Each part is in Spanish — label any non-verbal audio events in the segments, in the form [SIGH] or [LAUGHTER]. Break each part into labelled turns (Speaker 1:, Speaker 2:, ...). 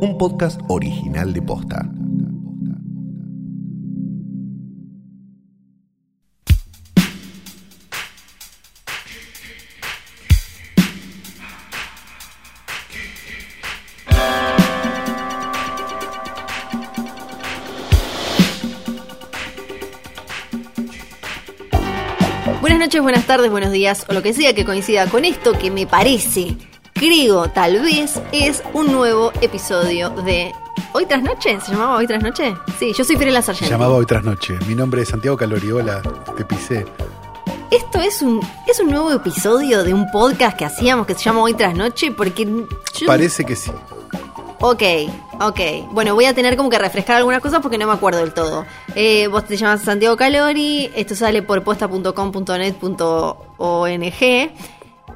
Speaker 1: Un podcast original de Posta.
Speaker 2: Buenas noches, buenas tardes, buenos días, o lo que sea que coincida con esto que me parece, creo, tal vez, es un nuevo episodio de Hoy tras noche. ¿Se llamaba Hoy tras noche? Sí, yo soy Fiorella
Speaker 3: Se
Speaker 2: Sargento.
Speaker 3: llamaba Hoy tras Noche. Mi nombre es Santiago Caloriola, te pisé.
Speaker 2: Esto es un, es un nuevo episodio de un podcast que hacíamos que se llama Hoy tras noche porque... yo-
Speaker 3: Parece que sí.
Speaker 2: Ok, ok. Bueno, voy a tener como que refrescar algunas cosas porque no me acuerdo del todo. Eh, vos te llamas Santiago Calori, esto sale por posta.com.net.ong.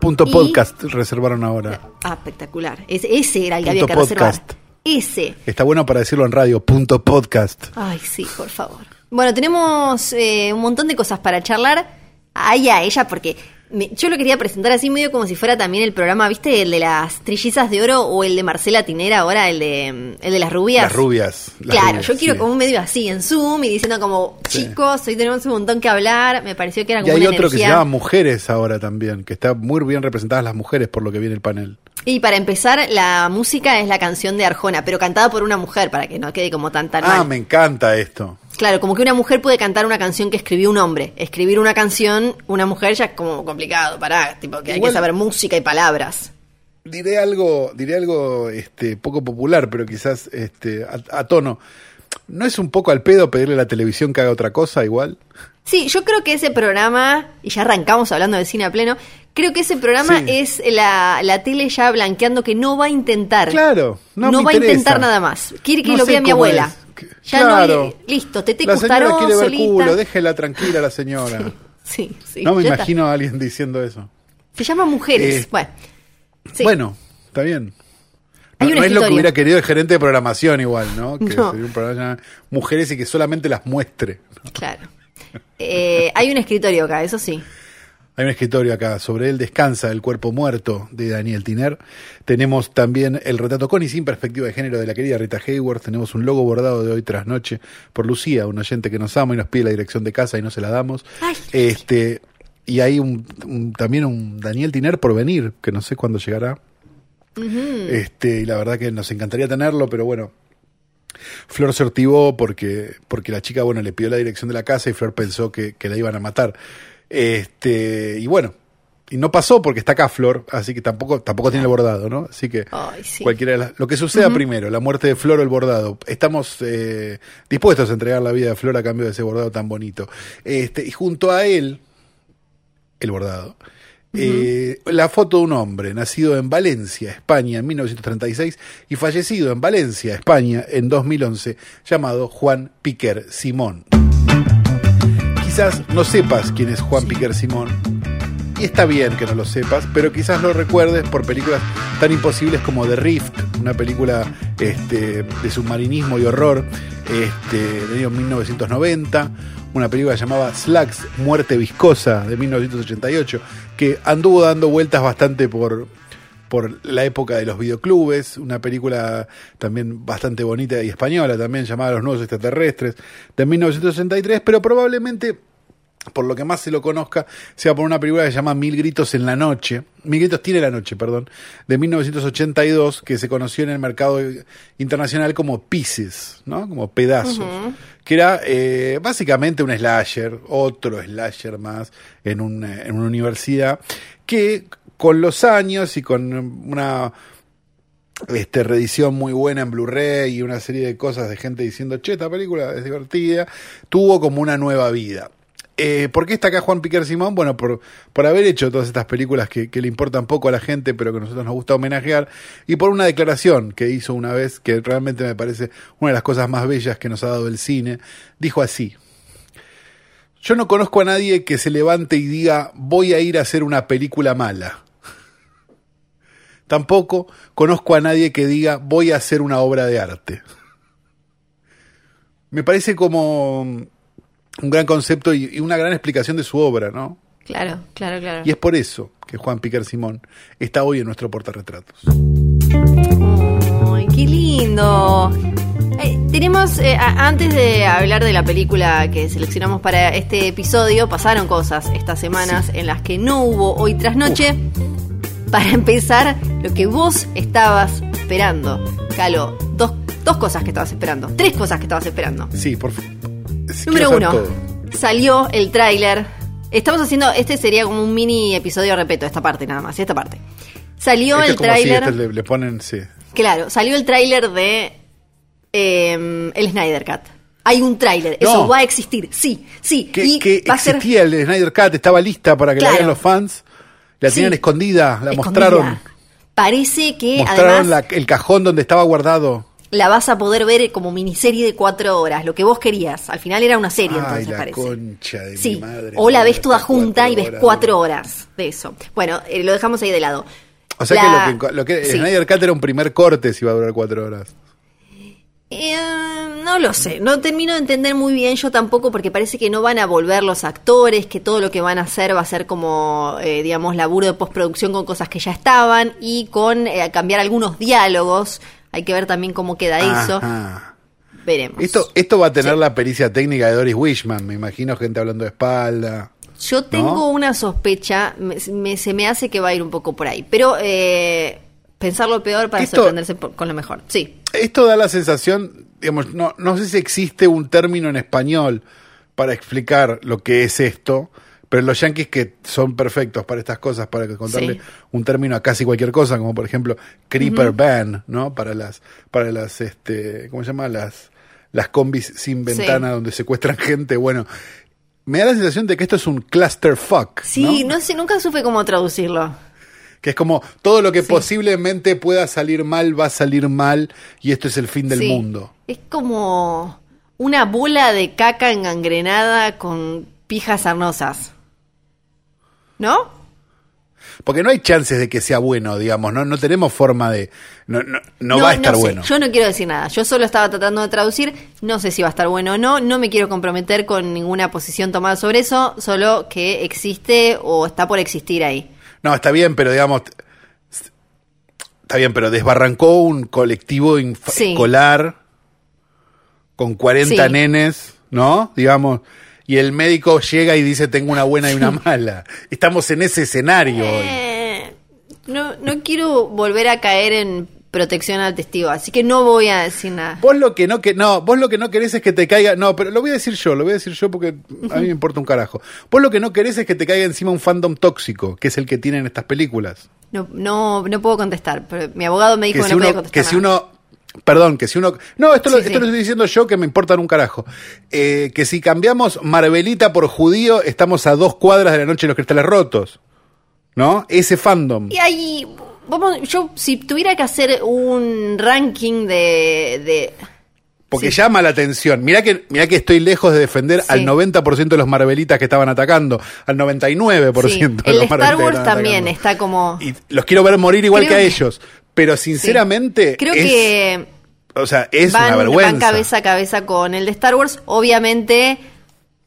Speaker 3: Punto
Speaker 2: Y-
Speaker 3: podcast reservaron ahora.
Speaker 2: Ah, espectacular. Ese, ese era el que había que reservar.
Speaker 3: podcast.
Speaker 2: Ese.
Speaker 3: Está bueno para decirlo en radio. Punto podcast.
Speaker 2: Ay, sí, por favor. Bueno, tenemos eh, un montón de cosas para charlar. Ay, a ella, porque yo lo quería presentar así medio como si fuera también el programa, ¿viste? El de las trillizas de oro o el de Marcela Tinera ahora, el de, el de las rubias.
Speaker 3: Las rubias. las
Speaker 2: claro,
Speaker 3: rubias,
Speaker 2: yo quiero
Speaker 3: sí.
Speaker 2: como un medio así en Zoom y diciendo como,
Speaker 3: Sí.
Speaker 2: chicos, hoy tenemos un montón que hablar. Me pareció que era
Speaker 3: Y
Speaker 2: como
Speaker 3: hay
Speaker 2: una
Speaker 3: otro que se llama Mujeres ahora también, que está muy bien representadas las mujeres por lo que viene el panel.
Speaker 2: Y para empezar, la música es la canción de Arjona, pero cantada por una mujer, para que no quede como tan tan
Speaker 3: Ah,
Speaker 2: mal.
Speaker 3: me encanta esto.
Speaker 2: Claro, como que una mujer puede cantar una canción que escribió un hombre. Escribir una canción, una mujer ya es como complicado, pará, tipo que hay
Speaker 3: Igual-
Speaker 2: que saber música y palabras.
Speaker 3: Diré algo, diré algo este, poco popular, pero quizás este, a, a tono. ¿No es un poco al pedo pedirle a la televisión que haga otra cosa igual?
Speaker 2: Sí, yo creo que ese programa, y ya arrancamos hablando de cine a pleno, creo que ese programa
Speaker 3: Sí.
Speaker 2: es la, la tele ya blanqueando que no va a intentar.
Speaker 3: Claro, no me
Speaker 2: va a intentar nada más. Quiere que
Speaker 3: No
Speaker 2: lo vea mi abuela.
Speaker 3: es.
Speaker 2: Ya
Speaker 3: claro.
Speaker 2: no, listo, Tete
Speaker 3: La señora quiere ver
Speaker 2: solita.
Speaker 3: culo, déjela tranquila la señora. [LAUGHS]
Speaker 2: Sí, sí.
Speaker 3: no me
Speaker 2: ya está.
Speaker 3: imagino a alguien diciendo eso.
Speaker 2: Se llama Mujeres.
Speaker 3: Eh,
Speaker 2: bueno. Sí.
Speaker 3: Bueno, está bien.
Speaker 2: Hay
Speaker 3: No, no es lo que hubiera querido el gerente de programación igual, ¿no? Que
Speaker 2: No.
Speaker 3: sería un programa mujeres y que solamente las muestre.
Speaker 2: Claro. Eh, hay un escritorio acá, eso sí.
Speaker 3: Hay un escritorio acá, sobre él descansa el cuerpo muerto de Daniel Tiner. Tenemos también el retrato con y sin perspectiva de género de la querida Rita Hayworth. Tenemos un logo bordado de hoy tras noche por Lucía, un oyente que nos ama y nos pide la dirección de casa y no se la damos.
Speaker 2: Ay.
Speaker 3: Este, y hay un, un- también un Daniel Tiner por venir, que no sé cuándo llegará. Este, y la verdad que nos encantaría tenerlo, pero bueno. Flor se porque, porque la chica, bueno, le pidió la dirección de la casa y Flor pensó que, que la iban a matar. Este, y bueno, y no pasó porque está acá Flor, así que tampoco, tampoco tiene el bordado, ¿no? Así que
Speaker 2: Ay, sí.
Speaker 3: cualquiera de las- lo que suceda primero, la muerte de Flor o el bordado. Estamos eh, dispuestos a entregar la vida de Flor a cambio de ese bordado tan bonito. Este, y junto a él, el bordado. Eh, la foto de un hombre nacido en Valencia, España, en 1936 y fallecido en Valencia, España, en 2011, llamado Juan Piquer Simón. Quizás no sepas quién es Juan Piquer Simón, y está bien que no lo sepas, pero quizás lo recuerdes por películas tan imposibles como The Rift, una película este, de submarinismo y horror este, del año 1990, una película llamada Slugs, Muerte Viscosa, de 1988, que anduvo dando vueltas bastante por, por la época de los videoclubes, una película también bastante bonita y española, también llamada Los Nuevos Extraterrestres, de 1963, pero probablemente por lo que más se lo conozca, sea por una película que se llama Mil Gritos en la Noche, Mil Gritos tiene la Noche, perdón, de 1982, que se conoció en el mercado internacional como Pieces, ¿no? Como pedazos, que era eh, básicamente un slasher, otro slasher más en, un, en una universidad, que con los años y con una este, reedición muy buena en Blu-ray y una serie de cosas de gente diciendo, che, esta película es divertida, tuvo como una nueva vida. Eh, ¿Por qué está acá Juan Piquer Simón? Bueno, por, por haber hecho todas estas películas que, que le importan poco a la gente, pero que a nosotros nos gusta homenajear, y por una declaración que hizo una vez, que realmente me parece una de las cosas más bellas que nos ha dado el cine. Dijo así, yo no conozco a nadie que se levante y diga, voy a ir a hacer una película mala. Tampoco conozco a nadie que diga, voy a hacer una obra de arte. Me parece como un gran concepto y, una gran explicación de su obra, ¿no?
Speaker 2: Claro, claro, claro.
Speaker 3: Y es por eso que Juan Piquer Simón está hoy en nuestro portarretratos.
Speaker 2: ¡Ay, qué lindo! Eh, tenemos, eh, a- antes de hablar de la película que seleccionamos para este episodio, pasaron cosas estas semanas en las que no hubo hoy tras noche. Para empezar, lo que vos estabas esperando. Calo, dos, dos cosas que estabas esperando. Tres cosas que estabas esperando.
Speaker 3: Sí, por favor.
Speaker 2: Número uno, salió el tráiler. Estamos haciendo, este sería como un mini episodio, repito, esta parte nada más, esta parte. Salió el tráiler.
Speaker 3: este le, le ponen, sí.
Speaker 2: Claro, salió el tráiler de eh, el Snyder Cut. Hay un tráiler,
Speaker 3: No.
Speaker 2: eso va a existir, sí, sí.
Speaker 3: Que,
Speaker 2: y
Speaker 3: que
Speaker 2: va a ser
Speaker 3: existía el Snyder Cut, estaba lista para que
Speaker 2: Claro.
Speaker 3: la vean los fans. La
Speaker 2: Sí.
Speaker 3: tenían escondida, la
Speaker 2: escondida.
Speaker 3: mostraron.
Speaker 2: Parece que
Speaker 3: Mostraron
Speaker 2: además
Speaker 3: la- el cajón donde estaba guardado.
Speaker 2: la vas a poder ver como miniserie de cuatro horas, lo que vos querías. Al final era una serie,
Speaker 3: Ay,
Speaker 2: entonces
Speaker 3: la
Speaker 2: parece.
Speaker 3: concha de
Speaker 2: Sí,
Speaker 3: mi madre.
Speaker 2: o la ves toda junta y ves
Speaker 3: horas.
Speaker 2: cuatro horas de eso. Bueno, eh, lo dejamos ahí de lado.
Speaker 3: O sea
Speaker 2: La-
Speaker 3: que lo que, lo que
Speaker 2: Sí.
Speaker 3: Snyder Cut era un primer corte si iba a durar cuatro horas.
Speaker 2: Eh, no lo sé, no termino de entender muy bien yo tampoco porque parece que no van a volver los actores, que todo lo que van a hacer va a ser como, eh, digamos, laburo de postproducción con cosas que ya estaban y con eh, cambiar algunos diálogos. Hay que ver también cómo queda eso. Veremos.
Speaker 3: Esto, esto va a tener la pericia técnica de Doris Wishman, me imagino gente hablando de espalda.
Speaker 2: Yo tengo
Speaker 3: ¿No?
Speaker 2: una sospecha, me- me- se me hace que va a ir un poco por ahí, pero eh, pensar lo peor para
Speaker 3: Esto-
Speaker 2: sorprenderse por- con lo mejor. Sí.
Speaker 3: Esto da la sensación, digamos, no, no sé si existe un término en español para explicar lo que es esto, pero los yankees que son perfectos para estas cosas, para contarle
Speaker 2: Sí.
Speaker 3: un término a casi cualquier cosa, como por ejemplo creeper van, ¿no? Para las, para las, este, ¿cómo se llama? Las, las combis sin ventana donde secuestran [LAUGHS] gente. Bueno, me da la sensación de que esto es un clusterfuck.
Speaker 2: Sí, no, sé, nunca supe cómo traducirlo.
Speaker 3: Que es como todo lo que
Speaker 2: Sí.
Speaker 3: posiblemente pueda salir mal va a salir mal y esto es el fin del
Speaker 2: Sí.
Speaker 3: mundo.
Speaker 2: Es como una bola de caca engangrenada con pijas sarnosas. ¿No?
Speaker 3: Porque no hay chances de que sea bueno, digamos, no, no tenemos forma de... No, no, no va a estar
Speaker 2: sé.
Speaker 3: bueno.
Speaker 2: Yo no quiero decir nada. Yo solo estaba tratando de traducir. No sé si va a estar bueno o no. No me quiero comprometer con ninguna posición tomada sobre eso. Solo que existe o está por existir ahí.
Speaker 3: No, está bien, pero digamos... Está bien, pero desbarrancó un colectivo
Speaker 2: Sí.
Speaker 3: escolar con 40
Speaker 2: Sí.
Speaker 3: nenes, ¿no? Digamos, y el médico llega y dice tengo una buena y una [LAUGHS] mala. Estamos en ese escenario hoy.
Speaker 2: Eh, no, no quiero volver a caer en protección al testigo. Así que no voy a decir nada.
Speaker 3: Vos lo que no que no, vos lo que no querés es que te caiga, no, pero lo voy a decir yo, lo voy a decir yo porque a mí me importa un carajo. Vos lo que no querés es que te caiga encima un fandom tóxico, que es el que tienen estas películas.
Speaker 2: No, no, no puedo contestar. Pero mi abogado me dijo
Speaker 3: Que
Speaker 2: que,
Speaker 3: si
Speaker 2: no podía
Speaker 3: uno,
Speaker 2: contestar.
Speaker 3: que si uno Perdón, que si uno... No, esto, lo, esto
Speaker 2: sí.
Speaker 3: lo estoy diciendo yo que me importan un carajo. Eh, que si cambiamos Marvelita por judío, estamos a dos cuadras de la noche de los cristales rotos. ¿No? Ese fandom.
Speaker 2: Y ahí, vamos, yo si tuviera que hacer un ranking de... de
Speaker 3: Porque
Speaker 2: Sí.
Speaker 3: llama la atención. Mirá que, mirá que estoy lejos de defender
Speaker 2: Sí.
Speaker 3: al 90% de los Marvelitas que estaban atacando. Al 99%
Speaker 2: sí,
Speaker 3: de
Speaker 2: el
Speaker 3: los
Speaker 2: de Star
Speaker 3: Marvelitas
Speaker 2: Wars también
Speaker 3: atacando.
Speaker 2: está como...
Speaker 3: Y los quiero ver morir igual
Speaker 2: Creo
Speaker 3: que a
Speaker 2: que-
Speaker 3: ellos. Pero sinceramente.
Speaker 2: Creo
Speaker 3: es-
Speaker 2: que
Speaker 3: O sea, es
Speaker 2: van,
Speaker 3: una vergüenza.
Speaker 2: van cabeza a cabeza con el de Star Wars. Obviamente,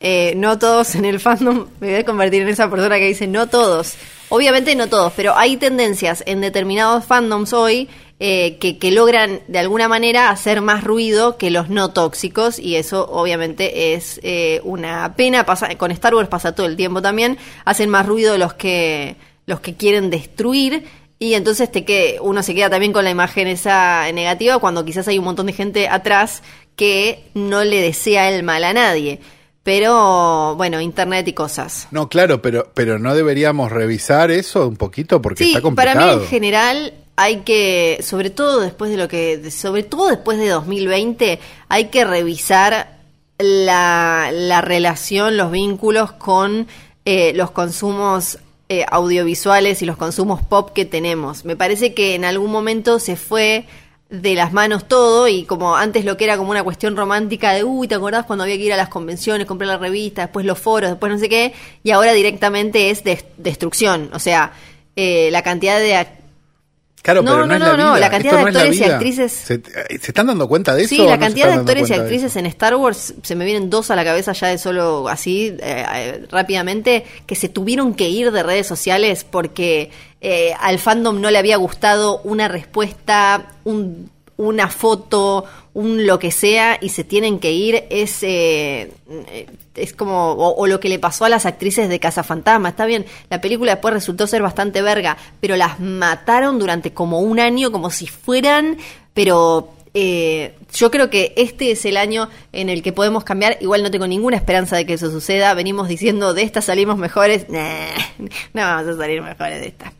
Speaker 2: eh, no todos en el fandom, me voy a convertir en esa persona que dice no todos. Obviamente no todos, pero hay tendencias en determinados fandoms hoy eh, que, que logran de alguna manera hacer más ruido que los no tóxicos y eso obviamente es eh, una pena. Pasa, con Star Wars pasa todo el tiempo también. Hacen más ruido los que, los que quieren destruir y entonces te que uno se queda también con la imagen esa negativa cuando quizás hay un montón de gente atrás que no le desea el mal a nadie. Pero bueno, internet y cosas.
Speaker 3: No, claro, pero, pero no deberíamos revisar eso un poquito porque
Speaker 2: Sí,
Speaker 3: está
Speaker 2: para
Speaker 3: complicado.
Speaker 2: mí en general hay que, sobre todo después de lo que, sobre todo después de 2020, hay que revisar la, la relación, los vínculos con eh, los consumos eh, audiovisuales y los consumos pop que tenemos. Me parece que en algún momento se fue de las manos todo y como antes lo que era como una cuestión romántica de, uy, ¿te acordás cuando había que ir a las convenciones, comprar la revista, después los foros, después no sé qué? Y ahora directamente es des- destrucción. O sea, eh, la cantidad de...
Speaker 3: Claro,
Speaker 2: no,
Speaker 3: pero
Speaker 2: no,
Speaker 3: es
Speaker 2: no,
Speaker 3: la
Speaker 2: no,
Speaker 3: vida.
Speaker 2: la cantidad
Speaker 3: Esto
Speaker 2: de
Speaker 3: no es la
Speaker 2: actores y actrices.
Speaker 3: ¿Se, ¿Se están dando cuenta de eso?
Speaker 2: Sí, la
Speaker 3: no
Speaker 2: cantidad de actores y actrices en Star Wars, se me vienen dos a la cabeza ya de solo así, eh, eh, rápidamente, que se tuvieron que ir de redes sociales porque eh, al fandom no le había gustado una respuesta, un, una foto, un lo que sea, y se tienen que ir. Es, eh, es como, o, o lo que le pasó a las actrices de Casa Fantasma. Está bien, la película después resultó ser bastante verga, pero las mataron durante como un año, como si fueran, pero eh, yo creo que este es el año en el que podemos cambiar. Igual no tengo ninguna esperanza de que eso suceda. Venimos diciendo de esta salimos mejores. Nah, [LAUGHS] no vamos a salir mejores de esta.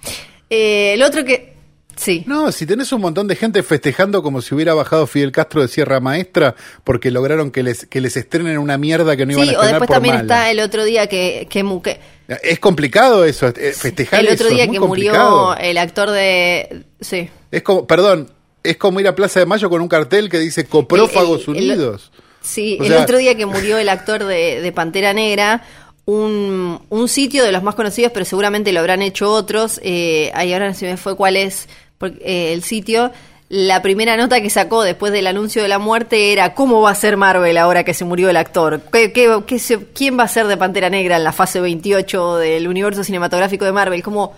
Speaker 2: Eh, lo otro que. Sí.
Speaker 3: No, si tenés un montón de gente festejando como si hubiera bajado Fidel Castro de Sierra Maestra porque lograron que les, que les estrenen una mierda que no iban a
Speaker 2: Sí, o
Speaker 3: estrenar
Speaker 2: después
Speaker 3: por
Speaker 2: también
Speaker 3: mala.
Speaker 2: está el otro día que, que,
Speaker 3: Es complicado eso, eh, festejar
Speaker 2: el otro
Speaker 3: eso,
Speaker 2: día
Speaker 3: es
Speaker 2: que murió el actor de sí
Speaker 3: Es como, perdón, es como ir a Plaza de Mayo con un cartel que dice Coprófagos
Speaker 2: El- el- el-
Speaker 3: Unidos.
Speaker 2: Sí,
Speaker 3: O
Speaker 2: el
Speaker 3: sea-
Speaker 2: otro día que murió el actor de, de Pantera Negra, un, un sitio de los más conocidos, pero seguramente lo habrán hecho otros, eh, ahí ahora no se me fue cuál es porque, eh, el sitio, la primera nota que sacó después del anuncio de la muerte era ¿cómo va a ser Marvel ahora que se murió el actor? ¿Qué, qué- qué se- ¿Quién va a ser de Pantera Negra en la fase 28 del universo cinematográfico de Marvel? Como,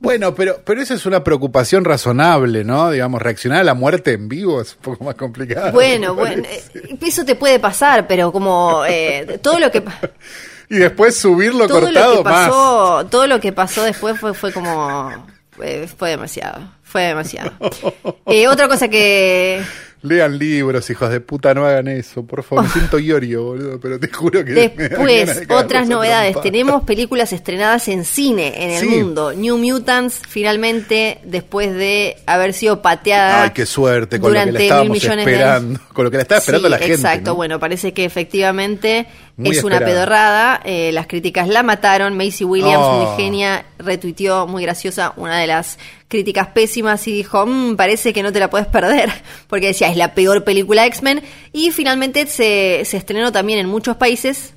Speaker 3: Bueno, pero, pero esa es una preocupación razonable, ¿no? Digamos, reaccionar a la muerte en vivo es un poco más complicado.
Speaker 2: bueno, bueno, eso te puede pasar, pero como eh, todo lo que... [LAUGHS]
Speaker 3: Y después subirlo
Speaker 2: todo
Speaker 3: cortado
Speaker 2: lo que
Speaker 3: más.
Speaker 2: pasó, todo lo que pasó después fue, fue como fue, fue demasiado, fue demasiado. Eh, otra cosa que
Speaker 3: Lean libros, hijos de puta, no hagan eso, por favor. Me siento iorio, boludo, pero te juro que.
Speaker 2: después
Speaker 3: de
Speaker 2: otras novedades, tenemos películas estrenadas en cine en el
Speaker 3: Sí.
Speaker 2: mundo. New Mutants finalmente después de haber sido pateada
Speaker 3: Ay, qué suerte, con lo que
Speaker 2: durante
Speaker 3: la
Speaker 2: mil
Speaker 3: estábamos
Speaker 2: millones de.
Speaker 3: Con lo que la estaba esperando
Speaker 2: Sí,
Speaker 3: la gente.
Speaker 2: Exacto,
Speaker 3: ¿no?
Speaker 2: bueno, parece que efectivamente
Speaker 3: Muy
Speaker 2: es una pedorrada. eh, las críticas la mataron. Macy Williams,
Speaker 3: Oh.
Speaker 2: muy genia, retuiteó, muy graciosa, una de las críticas pésimas y dijo, "Mm, parece que no te la puedes perder, [LAUGHS] porque decía, es la peor película de X-Men. Y finalmente se, se estrenó también en muchos países.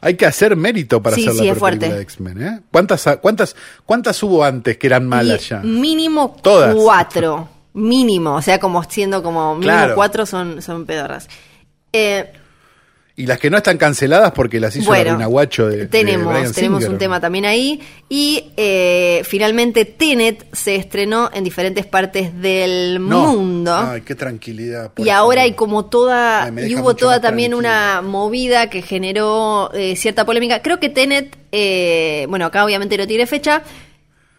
Speaker 3: Hay que hacer mérito para
Speaker 2: Sí,
Speaker 3: hacer
Speaker 2: sí,
Speaker 3: la película de X-Men, ¿eh? ¿Cuántas, cuántas, ¿Cuántas hubo antes que eran malas
Speaker 2: y
Speaker 3: ya?
Speaker 2: Mínimo
Speaker 3: Todas.
Speaker 2: cuatro. Mínimo, o sea, como siendo como mínimo
Speaker 3: Claro.
Speaker 2: cuatro son, son pedorras. Eh,
Speaker 3: Y las que no están canceladas porque las hizo la Reina Guacho de. de
Speaker 2: tenemos,
Speaker 3: Bryan
Speaker 2: tenemos
Speaker 3: Singer,
Speaker 2: un tema también ahí. Y eh, finalmente Tenet se estrenó en diferentes partes del
Speaker 3: No.
Speaker 2: mundo.
Speaker 3: Ay, qué tranquilidad.
Speaker 2: y ahora hay como toda,
Speaker 3: Ay,
Speaker 2: y hubo toda también una movida que generó eh, cierta polémica. Creo que Tenet, eh, bueno, acá obviamente no tiene fecha,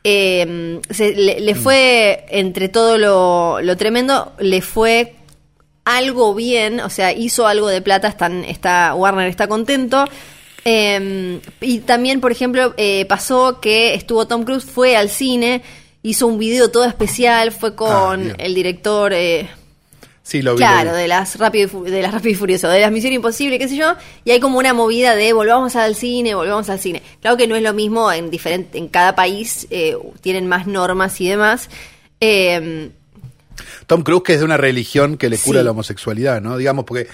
Speaker 2: se- le,
Speaker 3: Mm.
Speaker 2: le fue, entre todo lo, lo tremendo, le fue algo bien, o sea, hizo algo de plata, están, está, Warner está contento. Eh, y también, por ejemplo, eh, pasó que estuvo Tom Cruise, fue al cine, hizo un video todo especial, fue con
Speaker 3: bien.
Speaker 2: el director... eh,
Speaker 3: Sí, lo vi.
Speaker 2: Claro,
Speaker 3: lo vi.
Speaker 2: de las rápido y de las rápido y furioso, de las Misión Imposible, qué sé yo, y hay como una movida de volvamos al cine, volvamos al cine. Claro que no es lo mismo en diferente, en cada país eh, tienen más normas y demás. Eh,
Speaker 3: Tom Cruise, que es de una religión que le cura
Speaker 2: Sí.
Speaker 3: la homosexualidad, ¿no? Digamos, porque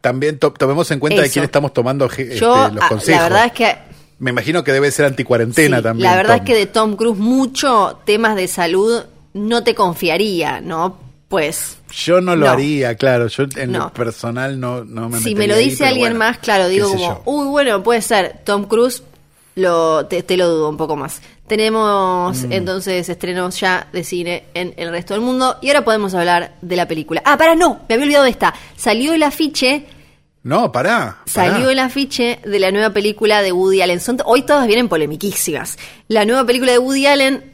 Speaker 3: también to- tomemos en cuenta de quién estamos tomando
Speaker 2: yo,
Speaker 3: este, los
Speaker 2: ah,
Speaker 3: consejos.
Speaker 2: la verdad es que
Speaker 3: Me imagino que debe ser anticuarentena
Speaker 2: sí,
Speaker 3: también.
Speaker 2: la verdad
Speaker 3: Tom.
Speaker 2: es que de Tom Cruise mucho temas de salud no te confiaría, ¿no? Pues
Speaker 3: Yo no lo
Speaker 2: No.
Speaker 3: haría, claro. Yo en
Speaker 2: No.
Speaker 3: lo personal no, no me
Speaker 2: si me lo dice alguien
Speaker 3: bueno,
Speaker 2: más, claro, digo como, uy, bueno, puede ser Tom Cruise, lo, te, te lo dudo un poco más. Tenemos
Speaker 3: Mm.
Speaker 2: entonces estrenos ya de cine en el resto del mundo y ahora podemos hablar de la película. Ah, para, no, me había olvidado de esta. Salió el afiche,
Speaker 3: No, pará.
Speaker 2: salió el afiche de la nueva película de Woody Allen. Son, hoy todas vienen polemiquísimas. La nueva película de Woody Allen,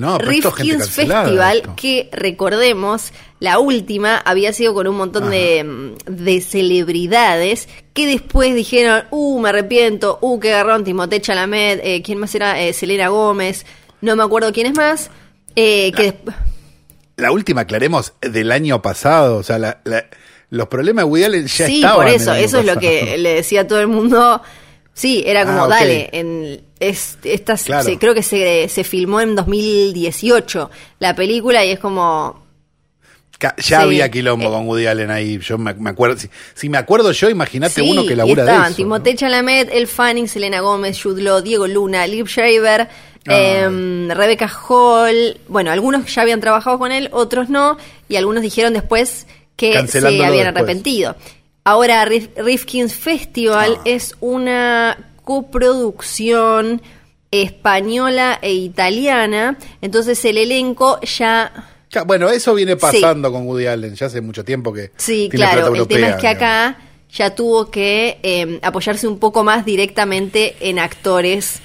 Speaker 3: No,
Speaker 2: Rifkin's Festival,
Speaker 3: esto.
Speaker 2: que recordemos, la última había sido con un montón de, mm, de celebridades que después dijeron, uh, me arrepiento, uh, qué garrón, Timothée Chalamet, eh, ¿quién más era? Eh, Selena Gómez, no me acuerdo quién es más. eh, que desp-
Speaker 3: La última, aclaremos, del año pasado. O sea, la- la- los problemas de Woody Allen ya
Speaker 2: sí,
Speaker 3: estaban.
Speaker 2: por
Speaker 3: el
Speaker 2: eso, eso es lo que le decía a todo el mundo. Sí, era como,
Speaker 3: Ah, ok.
Speaker 2: dale, en, es, esta,
Speaker 3: Claro.
Speaker 2: se- creo que se, se filmó en 2018 la película y es como,
Speaker 3: Ya
Speaker 2: Sí,
Speaker 3: había quilombo
Speaker 2: eh.
Speaker 3: con Woody Allen ahí. Yo me, me acuerdo. Si, si me acuerdo yo, imagínate
Speaker 2: Sí,
Speaker 3: uno que
Speaker 2: y
Speaker 3: labura de
Speaker 2: estaban
Speaker 3: eso.
Speaker 2: Timothée Chalamet, El Fanning, Selena Gómez, Jude Law, Diego Luna, Liv Schreiber,
Speaker 3: Ah.
Speaker 2: Em, Rebecca Hall, bueno, algunos ya habían trabajado con él, otros no, y algunos dijeron después que se habían
Speaker 3: después.
Speaker 2: arrepentido. Ahora, Rif- Rifkin's Festival
Speaker 3: Ah.
Speaker 2: es una coproducción española e italiana, entonces el elenco ya
Speaker 3: Ya, bueno, eso viene pasando con Woody Allen ya hace mucho tiempo que
Speaker 2: Sí,
Speaker 3: tiene
Speaker 2: claro. El tema es
Speaker 3: europea,
Speaker 2: que acá ya tuvo que eh, apoyarse un poco más directamente en actores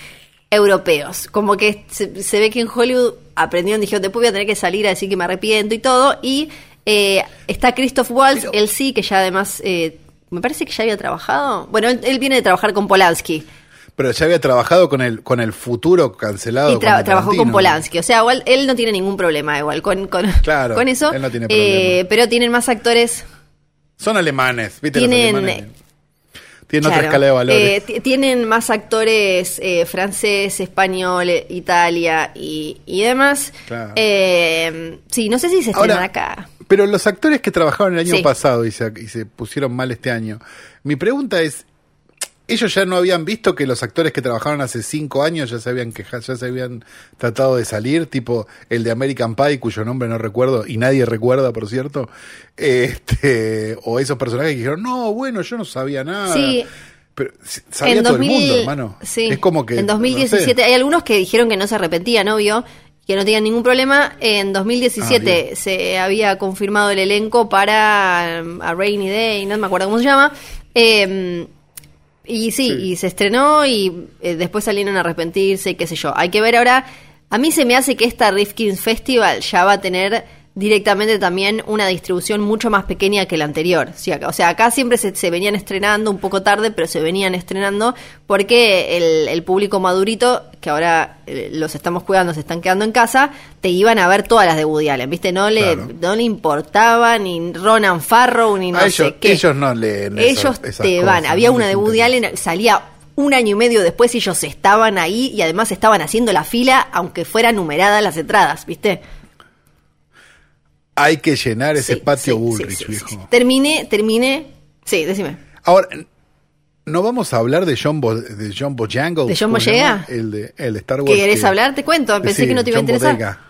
Speaker 2: europeos. Como que se, se ve que en Hollywood aprendieron, dijeron, después voy a tener que salir a decir que me arrepiento y todo. Y eh, está Christoph Waltz,
Speaker 3: Pero-
Speaker 2: él sí, que ya además, eh, me parece que ya había trabajado. Bueno, él, él viene de trabajar con Polanski.
Speaker 3: Pero ya había trabajado con el con el futuro cancelado.
Speaker 2: Y tra- trabajó con. Polanski. O sea, igual, él no tiene ningún problema igual con, con,
Speaker 3: Claro,
Speaker 2: con eso.
Speaker 3: él no tiene
Speaker 2: Eh,
Speaker 3: problema.
Speaker 2: pero tienen más actores
Speaker 3: Son alemanes, ¿viste? Los
Speaker 2: Tienen-
Speaker 3: alemanes tienen otra
Speaker 2: Claro.
Speaker 3: escala de valores.
Speaker 2: Eh, ti- tienen más actores eh, francés, español, eh, Italia y, y demás.
Speaker 3: Claro.
Speaker 2: Eh, sí, no sé si se estrenan acá.
Speaker 3: Pero los actores que trabajaron el año
Speaker 2: Sí.
Speaker 3: pasado y se, y se pusieron mal este año, mi pregunta es, ¿ellos ya no habían visto que los actores que trabajaron hace cinco años ya se habían quejado, ya se habían tratado de salir? Tipo el de American Pie, cuyo nombre no recuerdo, y nadie recuerda, por cierto. Este, o esos personajes que dijeron, no, bueno, yo no sabía nada.
Speaker 2: Sí.
Speaker 3: Pero sabía
Speaker 2: en
Speaker 3: todo
Speaker 2: 2000,
Speaker 3: el mundo, hermano.
Speaker 2: Sí,
Speaker 3: es como que...
Speaker 2: en
Speaker 3: no
Speaker 2: 2017
Speaker 3: sé.
Speaker 2: hay algunos que dijeron que no se arrepentían, obvio, que no tenían ningún problema. En 2017
Speaker 3: Ah,
Speaker 2: se había confirmado el elenco para um, A Rainy Day, no me acuerdo cómo se llama. Eh, y sí,
Speaker 3: Sí.
Speaker 2: y se estrenó y eh, después salieron a arrepentirse y qué sé yo. Hay que ver ahora. A mí se me hace que esta Rifkin Festival ya va a tener directamente también una distribución mucho más pequeña que la anterior. O sea, acá siempre se, se venían estrenando un poco tarde, pero se venían estrenando porque el, el público madurito, que ahora eh, los estamos cuidando, se están quedando en casa, te iban a ver todas las de Woody Allen, ¿viste? No le,
Speaker 3: Claro.
Speaker 2: no le importaba ni Ronan Farrow ni no
Speaker 3: A ellos,
Speaker 2: sé qué.
Speaker 3: ellos no leen
Speaker 2: Ellos
Speaker 3: esas- esas
Speaker 2: te
Speaker 3: cosas,
Speaker 2: van. Había
Speaker 3: no
Speaker 2: una de Woody. Allen, salía un año y medio después y ellos estaban ahí y además estaban haciendo la fila aunque fuera numerada las entradas, ¿viste?
Speaker 3: Hay que llenar ese
Speaker 2: Sí,
Speaker 3: patio
Speaker 2: sí,
Speaker 3: Bullrich,
Speaker 2: sí, sí,
Speaker 3: viejo.
Speaker 2: sí. Terminé, terminé. Sí, decime.
Speaker 3: Ahora, ¿no vamos a hablar de John, Bo, de John Bojangles?
Speaker 2: ¿De John
Speaker 3: ¿Cómo se
Speaker 2: Boyega?
Speaker 3: El de, el de Star Wars.
Speaker 2: ¿Qué querés
Speaker 3: que-
Speaker 2: hablar? Te cuento. Pensé que no te iba a interesar.
Speaker 3: Bodega.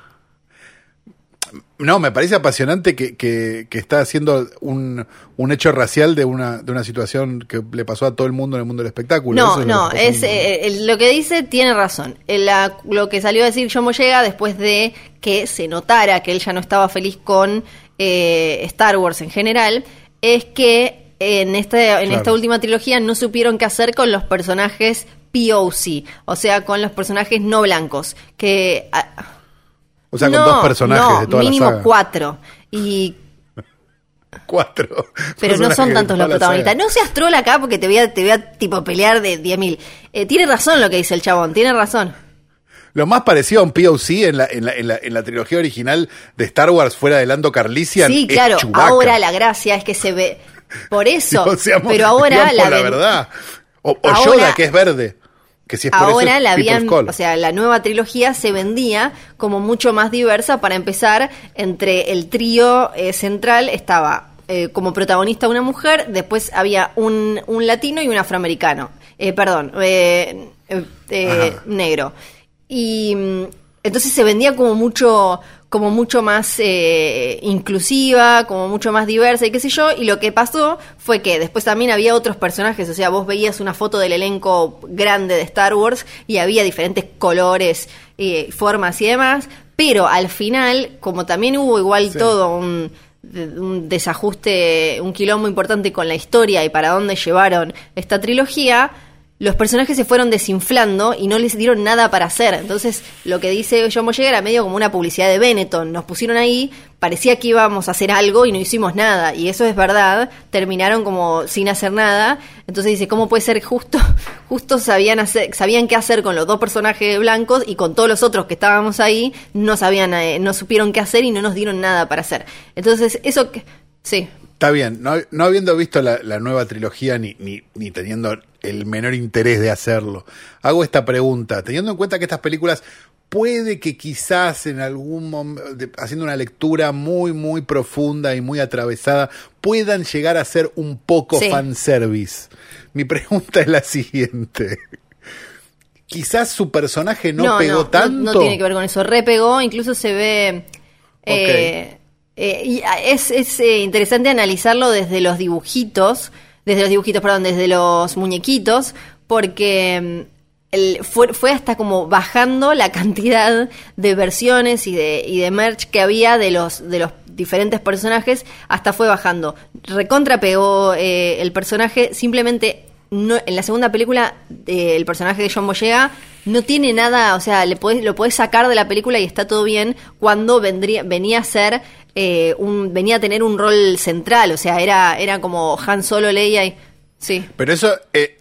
Speaker 3: No, me parece apasionante que, que, que está haciendo un, un hecho racial de una, de una situación que le pasó a todo el mundo en el mundo del espectáculo.
Speaker 2: No,
Speaker 3: Eso
Speaker 2: no, es, eh, lo que dice tiene razón. La- lo que salió a decir John Boyega después de que se notara que él ya no estaba feliz con eh, Star Wars en general, es que en, este, en
Speaker 3: Claro.
Speaker 2: esta última trilogía no supieron qué hacer con los personajes POC, o sea, con los personajes no blancos, que... ah,
Speaker 3: o sea, con dos personajes
Speaker 2: no,
Speaker 3: de toda
Speaker 2: mínimo
Speaker 3: la saga.
Speaker 2: cuatro. Y [LAUGHS]
Speaker 3: Cuatro.
Speaker 2: pero no son tantos los protagonistas. No seas troll acá porque te voy a, te voy a tipo pelear de 10.000. Eh, tiene razón lo que dice el chabón, tiene razón.
Speaker 3: Lo más parecido a un POC en la, en la, en la, en la trilogía original de Star Wars fuera de Lando Carlisian
Speaker 2: Sí,
Speaker 3: es
Speaker 2: claro,
Speaker 3: Chewbacca.
Speaker 2: ahora la gracia es que se ve. Por [LAUGHS] eso, pero ahora
Speaker 3: digamos
Speaker 2: la,
Speaker 3: la verdad. O, o
Speaker 2: Ahora-
Speaker 3: Yoda, que es verde. Que si es por eso
Speaker 2: Ahora la habían, o sea, la nueva trilogía se vendía como mucho más diversa para empezar. Entre el trío eh, central estaba eh, como protagonista una mujer, después había un, un latino y un afroamericano. Eh, perdón, eh, negro. Y mm, entonces se vendía como mucho como mucho más eh, inclusiva, como mucho más diversa y qué sé yo, y lo que pasó fue que después también había otros personajes, o sea, vos veías una foto del elenco grande de Star Wars y había diferentes colores, eh, formas y demás, pero al final, como también hubo igual
Speaker 3: Sí.
Speaker 2: todo un, un desajuste, un quilombo importante con la historia y para dónde llevaron esta trilogía, los personajes se fueron desinflando y no les dieron nada para hacer. Entonces, lo que dice John Boyega era medio como una publicidad de Benetton. Nos pusieron ahí, parecía que íbamos a hacer algo y no hicimos nada. Y eso es verdad. Terminaron como sin hacer nada. Entonces dice, ¿cómo puede ser justo? [LAUGHS] Justo sabían, hacer, sabían qué hacer con los dos personajes blancos y con todos los otros que estábamos ahí, no sabían, eh, no supieron qué hacer y no nos dieron nada para hacer. Entonces, eso que... Sí.
Speaker 3: Está bien, no, habiendo visto la, la nueva trilogía ni, ni, ni teniendo el menor interés de hacerlo, hago esta pregunta, teniendo en cuenta que estas películas puede que quizás en algún momento, haciendo una lectura muy, muy profunda y muy atravesada, puedan llegar a ser un poco
Speaker 2: Sí.
Speaker 3: fanservice. Mi pregunta [LAUGHS] es la siguiente. quizás su personaje no, pegó tanto.
Speaker 2: No, tiene que ver con eso, repegó, incluso se ve... Eh, eh, y es, es eh, interesante analizarlo desde los dibujitos, desde los dibujitos, perdón, desde los muñequitos, porque mm, fue, hasta como bajando la [LAUGHS] cantidad de versiones y de, merch que había de los, diferentes personajes, hasta fue bajando. Recontra pegó el personaje, simplemente no, en la segunda película eh, el personaje de John Boyega no tiene nada, o sea, le podés, lo podés sacar de la película y está todo bien cuando vendría, venía a ser eh, un, venía a tener un rol central, o sea, era, era como Han Solo, Leia y sí.
Speaker 3: Pero eso eh,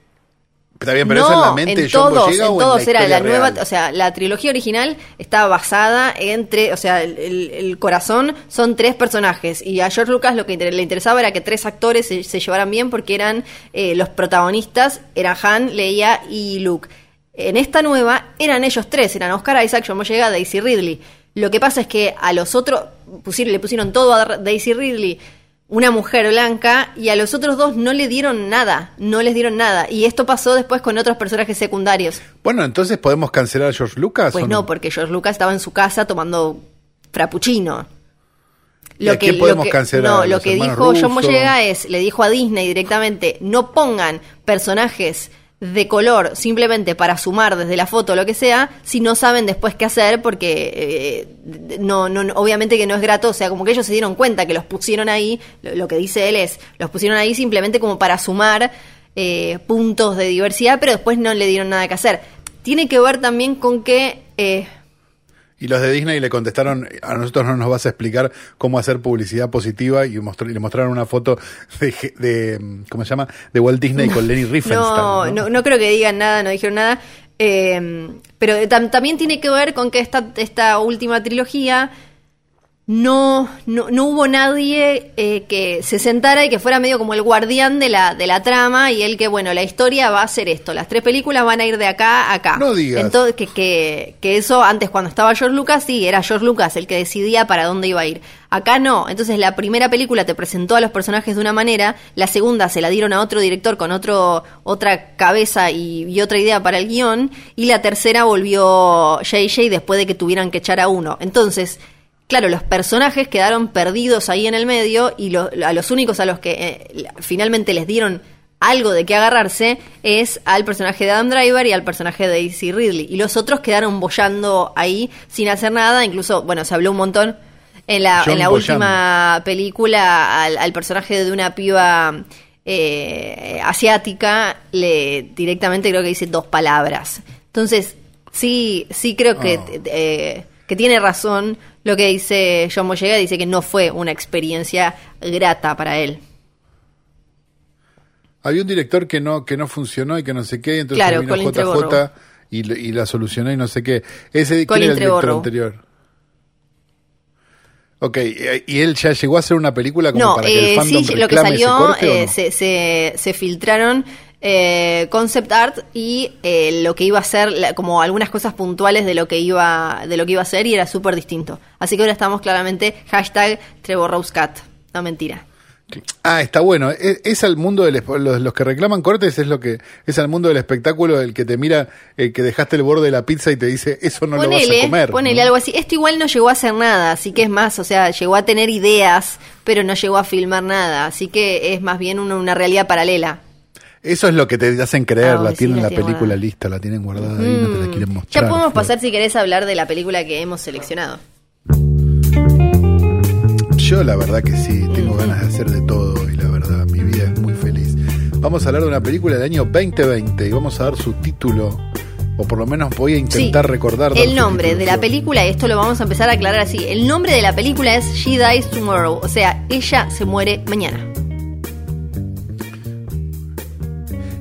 Speaker 3: Está bien, pero eso en la mente
Speaker 2: en todos, en todos era la nueva, o sea, la trilogía original estaba basada entre, o sea, el, corazón son tres personajes y a George Lucas lo que le interesaba era que tres actores se, llevaran bien porque eran eh, los protagonistas, eran Han, Leia y Luke. En esta nueva eran ellos tres, eran Oscar Isaac, John Boyega, Daisy Ridley. Lo que pasa es que a los otros le pusieron todo a Daisy Ridley una mujer blanca y a los otros dos no le dieron nada, no les dieron nada. Y esto pasó después con otros personajes secundarios.
Speaker 3: Bueno, entonces podemos cancelar a George Lucas.
Speaker 2: Pues no? porque George Lucas estaba en su casa tomando frappuccino.
Speaker 3: Lo que, podemos cancelar?
Speaker 2: No, lo que dijo John Boyega es, le dijo a Disney directamente, no pongan personajes de color simplemente para sumar desde la foto lo que sea, si no saben después qué hacer, porque eh, no, no, obviamente que no es grato, o sea, como que ellos se dieron cuenta que los pusieron ahí, lo, que dice él es, los pusieron ahí simplemente como para sumar eh, puntos de diversidad, pero después no le dieron nada que hacer. Tiene que ver también con que... Eh,
Speaker 3: y los de Disney le contestaron, a nosotros no nos vas a explicar cómo hacer publicidad positiva y le mostraron una foto de, ¿cómo se llama? De Walt Disney con Lenny Riefenstahl.
Speaker 2: No, ¿no? no, creo que digan nada, no dijeron nada. Eh, pero también tiene que ver con que esta, esta última trilogía no, no, no hubo nadie eh, que se sentara y que fuera medio como el guardián de la, de la trama y el que, bueno, la historia va a ser esto, las tres películas van a ir de acá a acá.
Speaker 3: No digas.
Speaker 2: Entonces, que, que, que eso antes cuando estaba George Lucas, sí, era George Lucas el que decidía para dónde iba a ir. Acá no, entonces la primera película te presentó a los personajes de una manera, la segunda se la dieron a otro director con otro, otra cabeza y, y otra idea para el guion, y la tercera volvió JJ después de que tuvieran que echar a uno. Entonces, claro, los personajes quedaron perdidos ahí en el medio y a los únicos a los que eh, finalmente les dieron algo de qué agarrarse es al personaje de Adam Driver y al personaje de Daisy Ridley. Y los otros quedaron bollando ahí sin hacer nada. Incluso, bueno, se habló un montón en la, en la última película al, personaje de una piba eh, asiática. Le directamente creo que dice dos palabras. Entonces, sí, sí creo que, oh. eh, que tiene razón lo que dice John Boyega, dice que no fue una experiencia grata para él.
Speaker 3: Había un director que no que no funcionó y que no sé qué, entonces vino JJ y, y, la solucionó y no sé qué. Ese ¿quién era el director anterior. Ok, ¿y él ya llegó a hacer una película como para que el eh, fandom sí, lo que salió, eh,
Speaker 2: se, se, se, filtraron eh, concept art y eh, lo que iba a ser como algunas cosas puntuales de lo que iba de lo que iba a ser y era súper distinto así que ahora estamos claramente hashtag Trevor Rose Cat no mentira
Speaker 3: Ah, está bueno. Es, es al mundo de los, que reclaman cortes, es lo que es al mundo del espectáculo el que te mira, el que dejaste el borde de la pizza y te dice, eso no lo vas a comer.
Speaker 2: Ponele algo así. Esto igual no llegó a hacer nada, así que es más, o sea, llegó a tener ideas, pero no llegó a filmar nada, así que es más bien una realidad paralela.
Speaker 3: Eso es lo que te hacen creer, la tienen la, película lista, la tienen guardada ahí, no te la mm. quieren mostrar.
Speaker 2: Ya podemos pasar si querés hablar de la película que hemos seleccionado.
Speaker 3: Yo la verdad que sí, tengo ganas de hacer de todo y la verdad, mi vida es muy feliz. Vamos a hablar de una película del año 2020 y vamos a dar su título, o por lo menos voy a intentar recordar.
Speaker 2: El nombre de la película, esto lo vamos a empezar a aclarar así, el nombre de la película es She Dies Tomorrow, o sea, ella se muere mañana.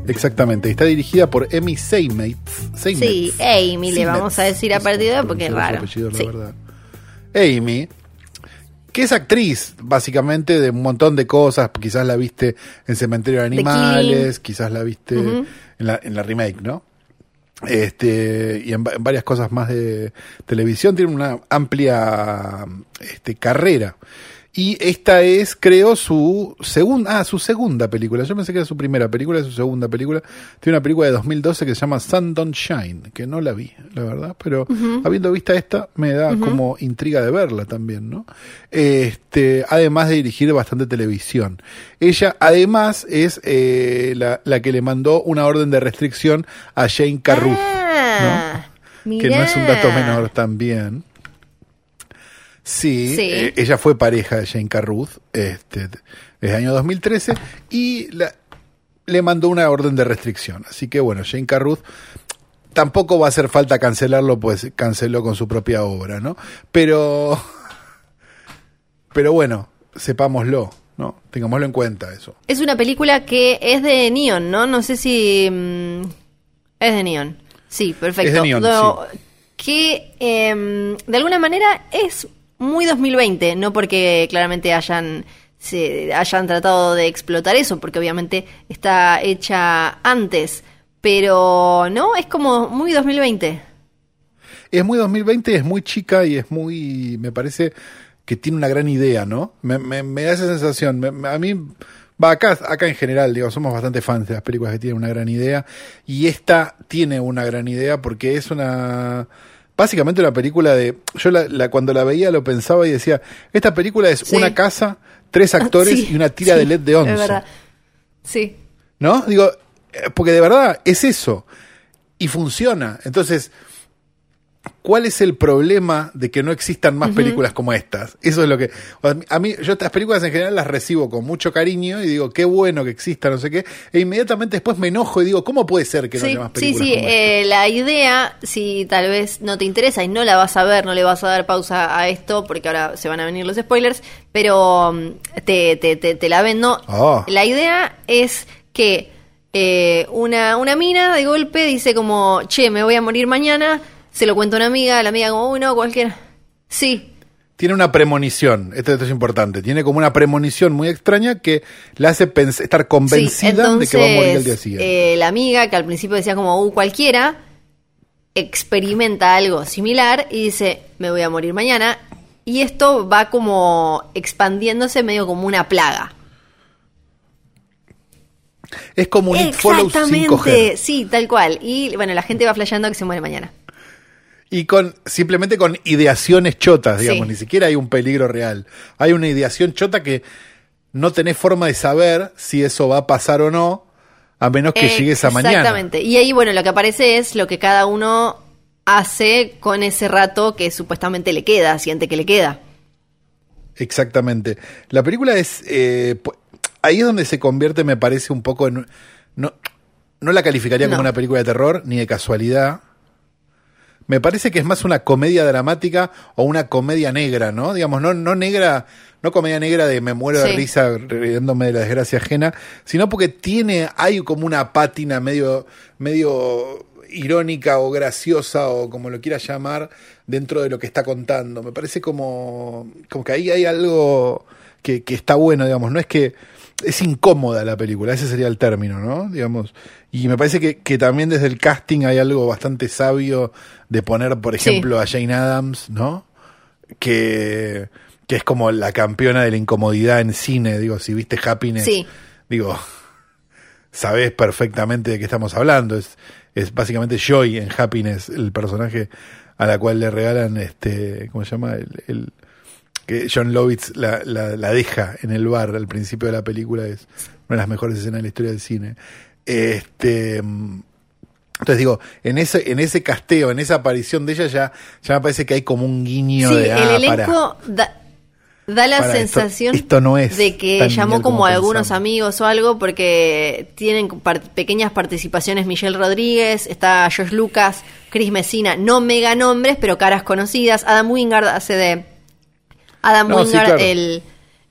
Speaker 3: Exactamente, está dirigida por Amy Seymetz.
Speaker 2: Sí, Amy le vamos a decir a partir de porque es raro.
Speaker 3: Amy, que es actriz básicamente de un montón de cosas, quizás la viste en Cementerio de Animales, quizás la viste en, la, en la remake, ¿no? Este, y en, varias cosas más de televisión, tiene una amplia este, carrera. Y esta es, creo, su segunda, ah, su segunda película. Yo pensé que era su primera película, es su segunda película. Tiene una película de 2012 que se llama Sun Don't Shine, que no la vi, la verdad, pero habiendo visto esta, me da como intriga de verla también, ¿no? Este, además de dirigir bastante televisión. Ella, además, es eh, la, la que le mandó una orden de restricción a Jane Carruth,
Speaker 2: Ah,
Speaker 3: que no es un dato menor también. Sí,
Speaker 2: Sí.
Speaker 3: eh, ella fue pareja de Jane Carruth este, desde el año 2013 y la- le mandó una orden de restricción. Así que bueno, Jane Carruth tampoco va a hacer falta cancelarlo, pues canceló con su propia obra, ¿no? Pero, [LAUGHS] pero bueno, sepámoslo, ¿no? Tengámoslo en cuenta eso.
Speaker 2: Es una película que es de Neon, ¿no? No sé si... mm, es de Neon. Sí, perfecto.
Speaker 3: Es de Neon,
Speaker 2: Do- Que em, de alguna manera es muy 2020, no porque claramente hayan, se, hayan tratado de explotar eso, porque obviamente está hecha antes. Pero no, es como muy 2020.
Speaker 3: Es muy 2020, es muy chica y es muy, me parece que tiene una gran idea, ¿no? Me, me, da esa sensación. Me- a mí, va acá, acá en general, digo, somos bastante fans de las películas que tienen una gran idea y esta tiene una gran idea porque es una, básicamente una película de, yo la, la- cuando la veía lo pensaba y decía, esta película es
Speaker 2: Sí.
Speaker 3: una casa, tres [LAUGHS] actores
Speaker 2: Sí,
Speaker 3: y una tira
Speaker 2: sí,
Speaker 3: de LED de 11.
Speaker 2: Es verdad. Sí.
Speaker 3: ¿No? Digo, eh, porque de verdad es eso. Y funciona. Entonces, ¿cuál es el problema de que no existan más películas como estas? Eso es lo que. A mí, yo estas películas en general las recibo con mucho cariño y digo, qué bueno que exista, no sé qué. E inmediatamente después me enojo y digo, ¿cómo puede ser que no
Speaker 2: Sí,
Speaker 3: haya más
Speaker 2: sí,
Speaker 3: películas
Speaker 2: sí.
Speaker 3: como esta?
Speaker 2: eh, la idea, si tal vez no te interesa y no la vas a ver, no le vas a dar pausa a esto, porque ahora se van a venir los spoilers, pero mm, te, te, te, te la vendo.
Speaker 3: Ah.
Speaker 2: La idea es que eh, una, una mina de golpe dice como, che, me voy a morir mañana, se lo cuenta a una amiga, la amiga como, uy, no, cualquiera. Sí,
Speaker 3: Tiene una premonición, esto, esto es importante, tiene como una premonición muy extraña que la hace estar
Speaker 2: sí.
Speaker 3: convencida de que va a morir el día siguiente.
Speaker 2: eh, la amiga, que al principio decía como, uh, cualquiera, experimenta algo similar y dice, me voy a morir mañana. Y esto va como expandiéndose medio como una plaga.
Speaker 3: es como un.
Speaker 2: Exactamente, sí, tal cual. Y bueno, la gente va flasheando que se muere mañana.
Speaker 3: Y con simplemente con ideaciones chotas, digamos,
Speaker 2: Sí.
Speaker 3: ni siquiera hay un peligro real. Hay una ideación chota que no tenés forma de saber si eso va a pasar o no, a menos que llegue esa mañana.
Speaker 2: Exactamente. Y ahí, bueno, lo que aparece es lo que cada uno hace con ese rato que supuestamente le queda, siente que le queda.
Speaker 3: Exactamente. La película es. eh, ahí es donde se convierte, me parece, un poco en. No, no la calificaría como una película de terror, ni de casualidad. Me parece que es más una comedia dramática o una comedia negra, ¿no? Digamos, no, no negra, no comedia negra de me muero de
Speaker 2: Sí.
Speaker 3: risa riéndome de la desgracia ajena, sino porque tiene, hay como una pátina medio, medio irónica o graciosa o como lo quieras llamar dentro de lo que está contando. Me parece como, como que ahí hay algo que, que está bueno, digamos, no es que es incómoda la película, ese sería el término, ¿no? Digamos, y me parece que, que también desde el casting hay algo bastante sabio de poner, por
Speaker 2: Sí.
Speaker 3: ejemplo, a Jane Adams, ¿no? Que, que es como la campeona de la incomodidad en cine, digo, si viste Happiness,
Speaker 2: Sí.
Speaker 3: digo, [LAUGHS] sabés perfectamente de qué estamos hablando, es, es básicamente Joy en Happiness, el personaje a la cual le regalan, este, ¿cómo se llama? El, el- que John Lovitz la, la, la deja en el bar al principio de la película, es una de las mejores escenas de la historia del cine. Este, entonces digo, en ese, en ese casteo, en esa aparición de ella ya, ya me parece que hay como un guiño
Speaker 2: Sí,
Speaker 3: de
Speaker 2: el
Speaker 3: ah,
Speaker 2: elenco da, da la sensación
Speaker 3: esto no es
Speaker 2: de que llamó como
Speaker 3: como
Speaker 2: a algunos amigos o algo porque tienen par- pequeñas participaciones Michelle Rodríguez, está Josh Lucas, Chris Messina, no mega nombres, pero caras conocidas. Adam Wingard hace de... Adam
Speaker 3: No, sí,
Speaker 2: Wingard,
Speaker 3: claro.
Speaker 2: el,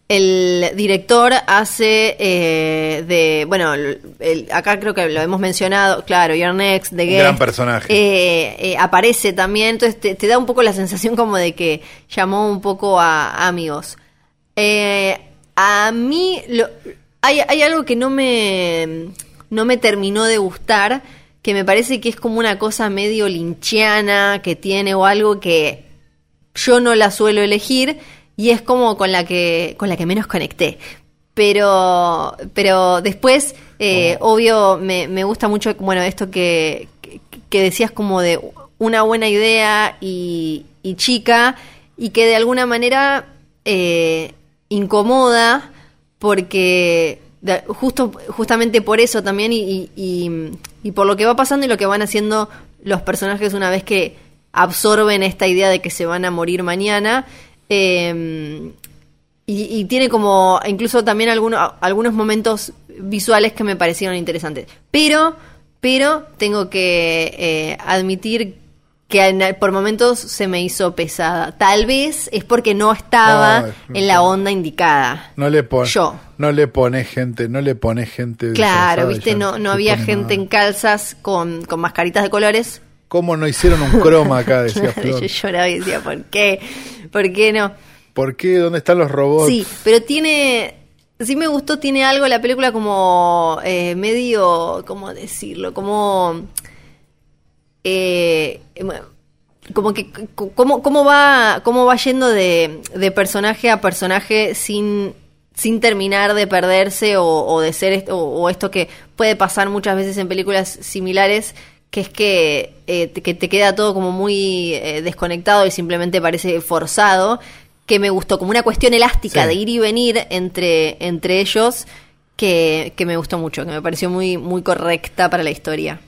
Speaker 2: el director, hace eh, de... Bueno, el- acá creo que lo hemos mencionado, claro, Your Next, The Guest.
Speaker 3: gran personaje.
Speaker 2: eh, eh, aparece también, entonces te, te da un poco la sensación como de que llamó un poco a, amigos. Eh, a mí lo- hay, hay algo que no me, no me terminó de gustar, que me parece que es como una cosa medio linchiana que tiene o algo que yo no la suelo elegir, y es como con la que, con la que menos conecté. Pero, pero después, eh, obvio, me, me gusta mucho, bueno, esto que, que, que decías como de una buena idea y, y chica, y que de alguna manera eh, incomoda, porque justo, justamente por eso también, y, y, y por lo que va pasando y lo que van haciendo los personajes una vez que absorben esta idea de que se van a morir mañana. Eh, y, y tiene como incluso también algunos, algunos momentos visuales que me parecieron interesantes. Pero, pero tengo que eh, admitir que en- por momentos se me hizo pesada. Tal vez es porque no estaba
Speaker 3: Ay,
Speaker 2: en la onda indicada.
Speaker 3: No le pones.
Speaker 2: Yo.
Speaker 3: No le pones gente, no le pones gente.
Speaker 2: Claro, viste, no, no había gente en calzas con, con mascaritas de colores.
Speaker 3: ¿Cómo no hicieron un croma acá? [LAUGHS] Decía
Speaker 2: Yo
Speaker 3: Flor.
Speaker 2: lloraba y decía, ¿por qué? ¿Por qué no?
Speaker 3: ¿Por qué? ¿Dónde están los robots?
Speaker 2: Sí, pero tiene. Sí me gustó, tiene algo la película como eh, medio. ¿Cómo decirlo? Como. Eh, como que. Cómo, cómo, va, cómo va yendo de, de personaje a personaje sin, sin terminar de perderse o, o de ser esto, o, o esto que puede pasar muchas veces en películas similares que es que, eh, te- que te queda todo como muy eh, desconectado y simplemente parece forzado, que me gustó, como una cuestión elástica
Speaker 3: Sí.
Speaker 2: de ir y venir entre, entre ellos, que, que me gustó mucho, que me pareció muy, muy correcta para la historia.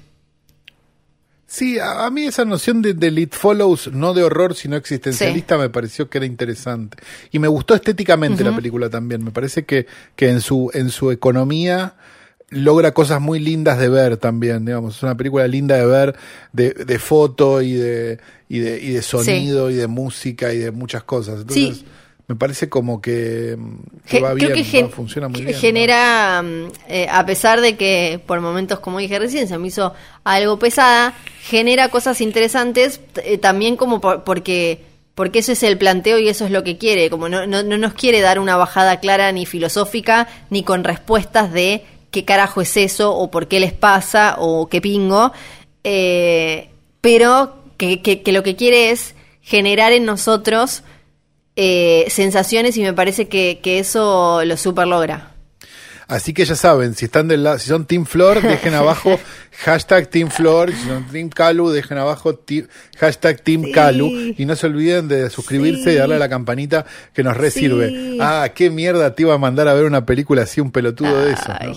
Speaker 3: Sí, a, a mí esa noción de, de It Follows, no de horror, sino existencialista, me pareció que era interesante. Y me gustó estéticamente la película también. Me parece que, que en, su, en su economía logra cosas muy lindas de ver también, digamos. Es una película linda de ver, de, de foto y de, y de, y de sonido y de música y de muchas cosas. Entonces,
Speaker 2: Sí.
Speaker 3: me parece como que, que
Speaker 2: Ge-
Speaker 3: va bien,
Speaker 2: que
Speaker 3: funciona muy
Speaker 2: que
Speaker 3: bien.
Speaker 2: genera, mm, eh, a pesar de que por momentos, como dije recién, se me hizo algo pesada, genera cosas interesantes eh, también como por- porque porque eso es el planteo y eso es lo que quiere, como no, no, no nos quiere dar una bajada clara ni filosófica ni con respuestas de qué carajo es eso o por qué les pasa o qué pingo, eh, pero que, que- que lo que quiere es generar en nosotros eh, sensaciones y me parece que, que eso lo super logra.
Speaker 3: Así que ya saben, si están del lado, si son Team Flor, [LAUGHS] dejen abajo hashtag Team Flor, si son Team Calu, dejen abajo ti- hashtag Team
Speaker 2: Sí.
Speaker 3: Calu y no se olviden de suscribirse
Speaker 2: Sí.
Speaker 3: y darle a la campanita que nos resirve.
Speaker 2: Sí.
Speaker 3: Ah, qué mierda te iba a mandar a ver una película así, un pelotudo de eso. ¿no?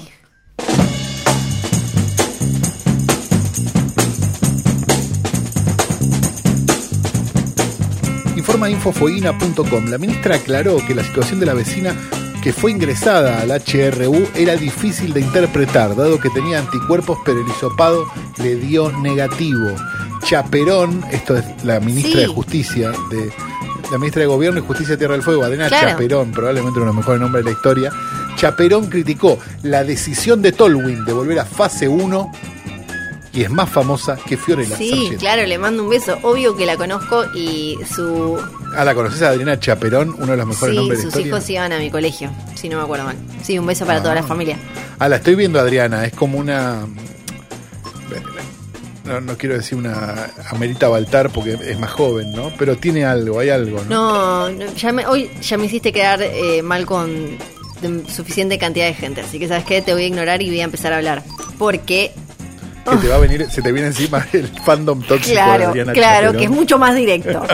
Speaker 3: Informa infofoina.com. La ministra aclaró que la situación de la vecina que fue ingresada al HRU era difícil de interpretar, dado que tenía anticuerpos, pero el hisopado le dio negativo. Chaperón, esto es la ministra
Speaker 2: Sí.
Speaker 3: de Justicia, de la ministra de Gobierno y Justicia de Tierra del Fuego,
Speaker 2: Claro.
Speaker 3: Chaperón, probablemente uno de los mejores nombres de la historia. Chaperón criticó la decisión de Tolwyn de volver a fase 1 y es más famosa que Fiorella
Speaker 2: Sí, claro, le mando un beso. Obvio que la conozco y su,
Speaker 3: Ah, ¿la conoces a Adriana Chaperón? Uno de los mejores
Speaker 2: sí,
Speaker 3: nombres de la
Speaker 2: sus
Speaker 3: historia.
Speaker 2: hijos iban a mi colegio, si no me acuerdo mal. Sí, un beso para
Speaker 3: Ah.
Speaker 2: toda la familia.
Speaker 3: Ah, la estoy viendo, Adriana. Es como una. No, no quiero decir una Amerita Baltar porque es más joven, ¿no? Pero tiene algo, hay algo, ¿no?
Speaker 2: No, no, ya me, hoy ya me hiciste quedar eh, mal con de- suficiente cantidad de gente, así que sabes qué, te voy a ignorar y voy a empezar a hablar. Porque,
Speaker 3: Que te va a venir, se te viene encima [LAUGHS] el fandom tóxico de
Speaker 2: claro,
Speaker 3: Adriana
Speaker 2: claro,
Speaker 3: Chaperón.
Speaker 2: que es mucho más directo. [LAUGHS]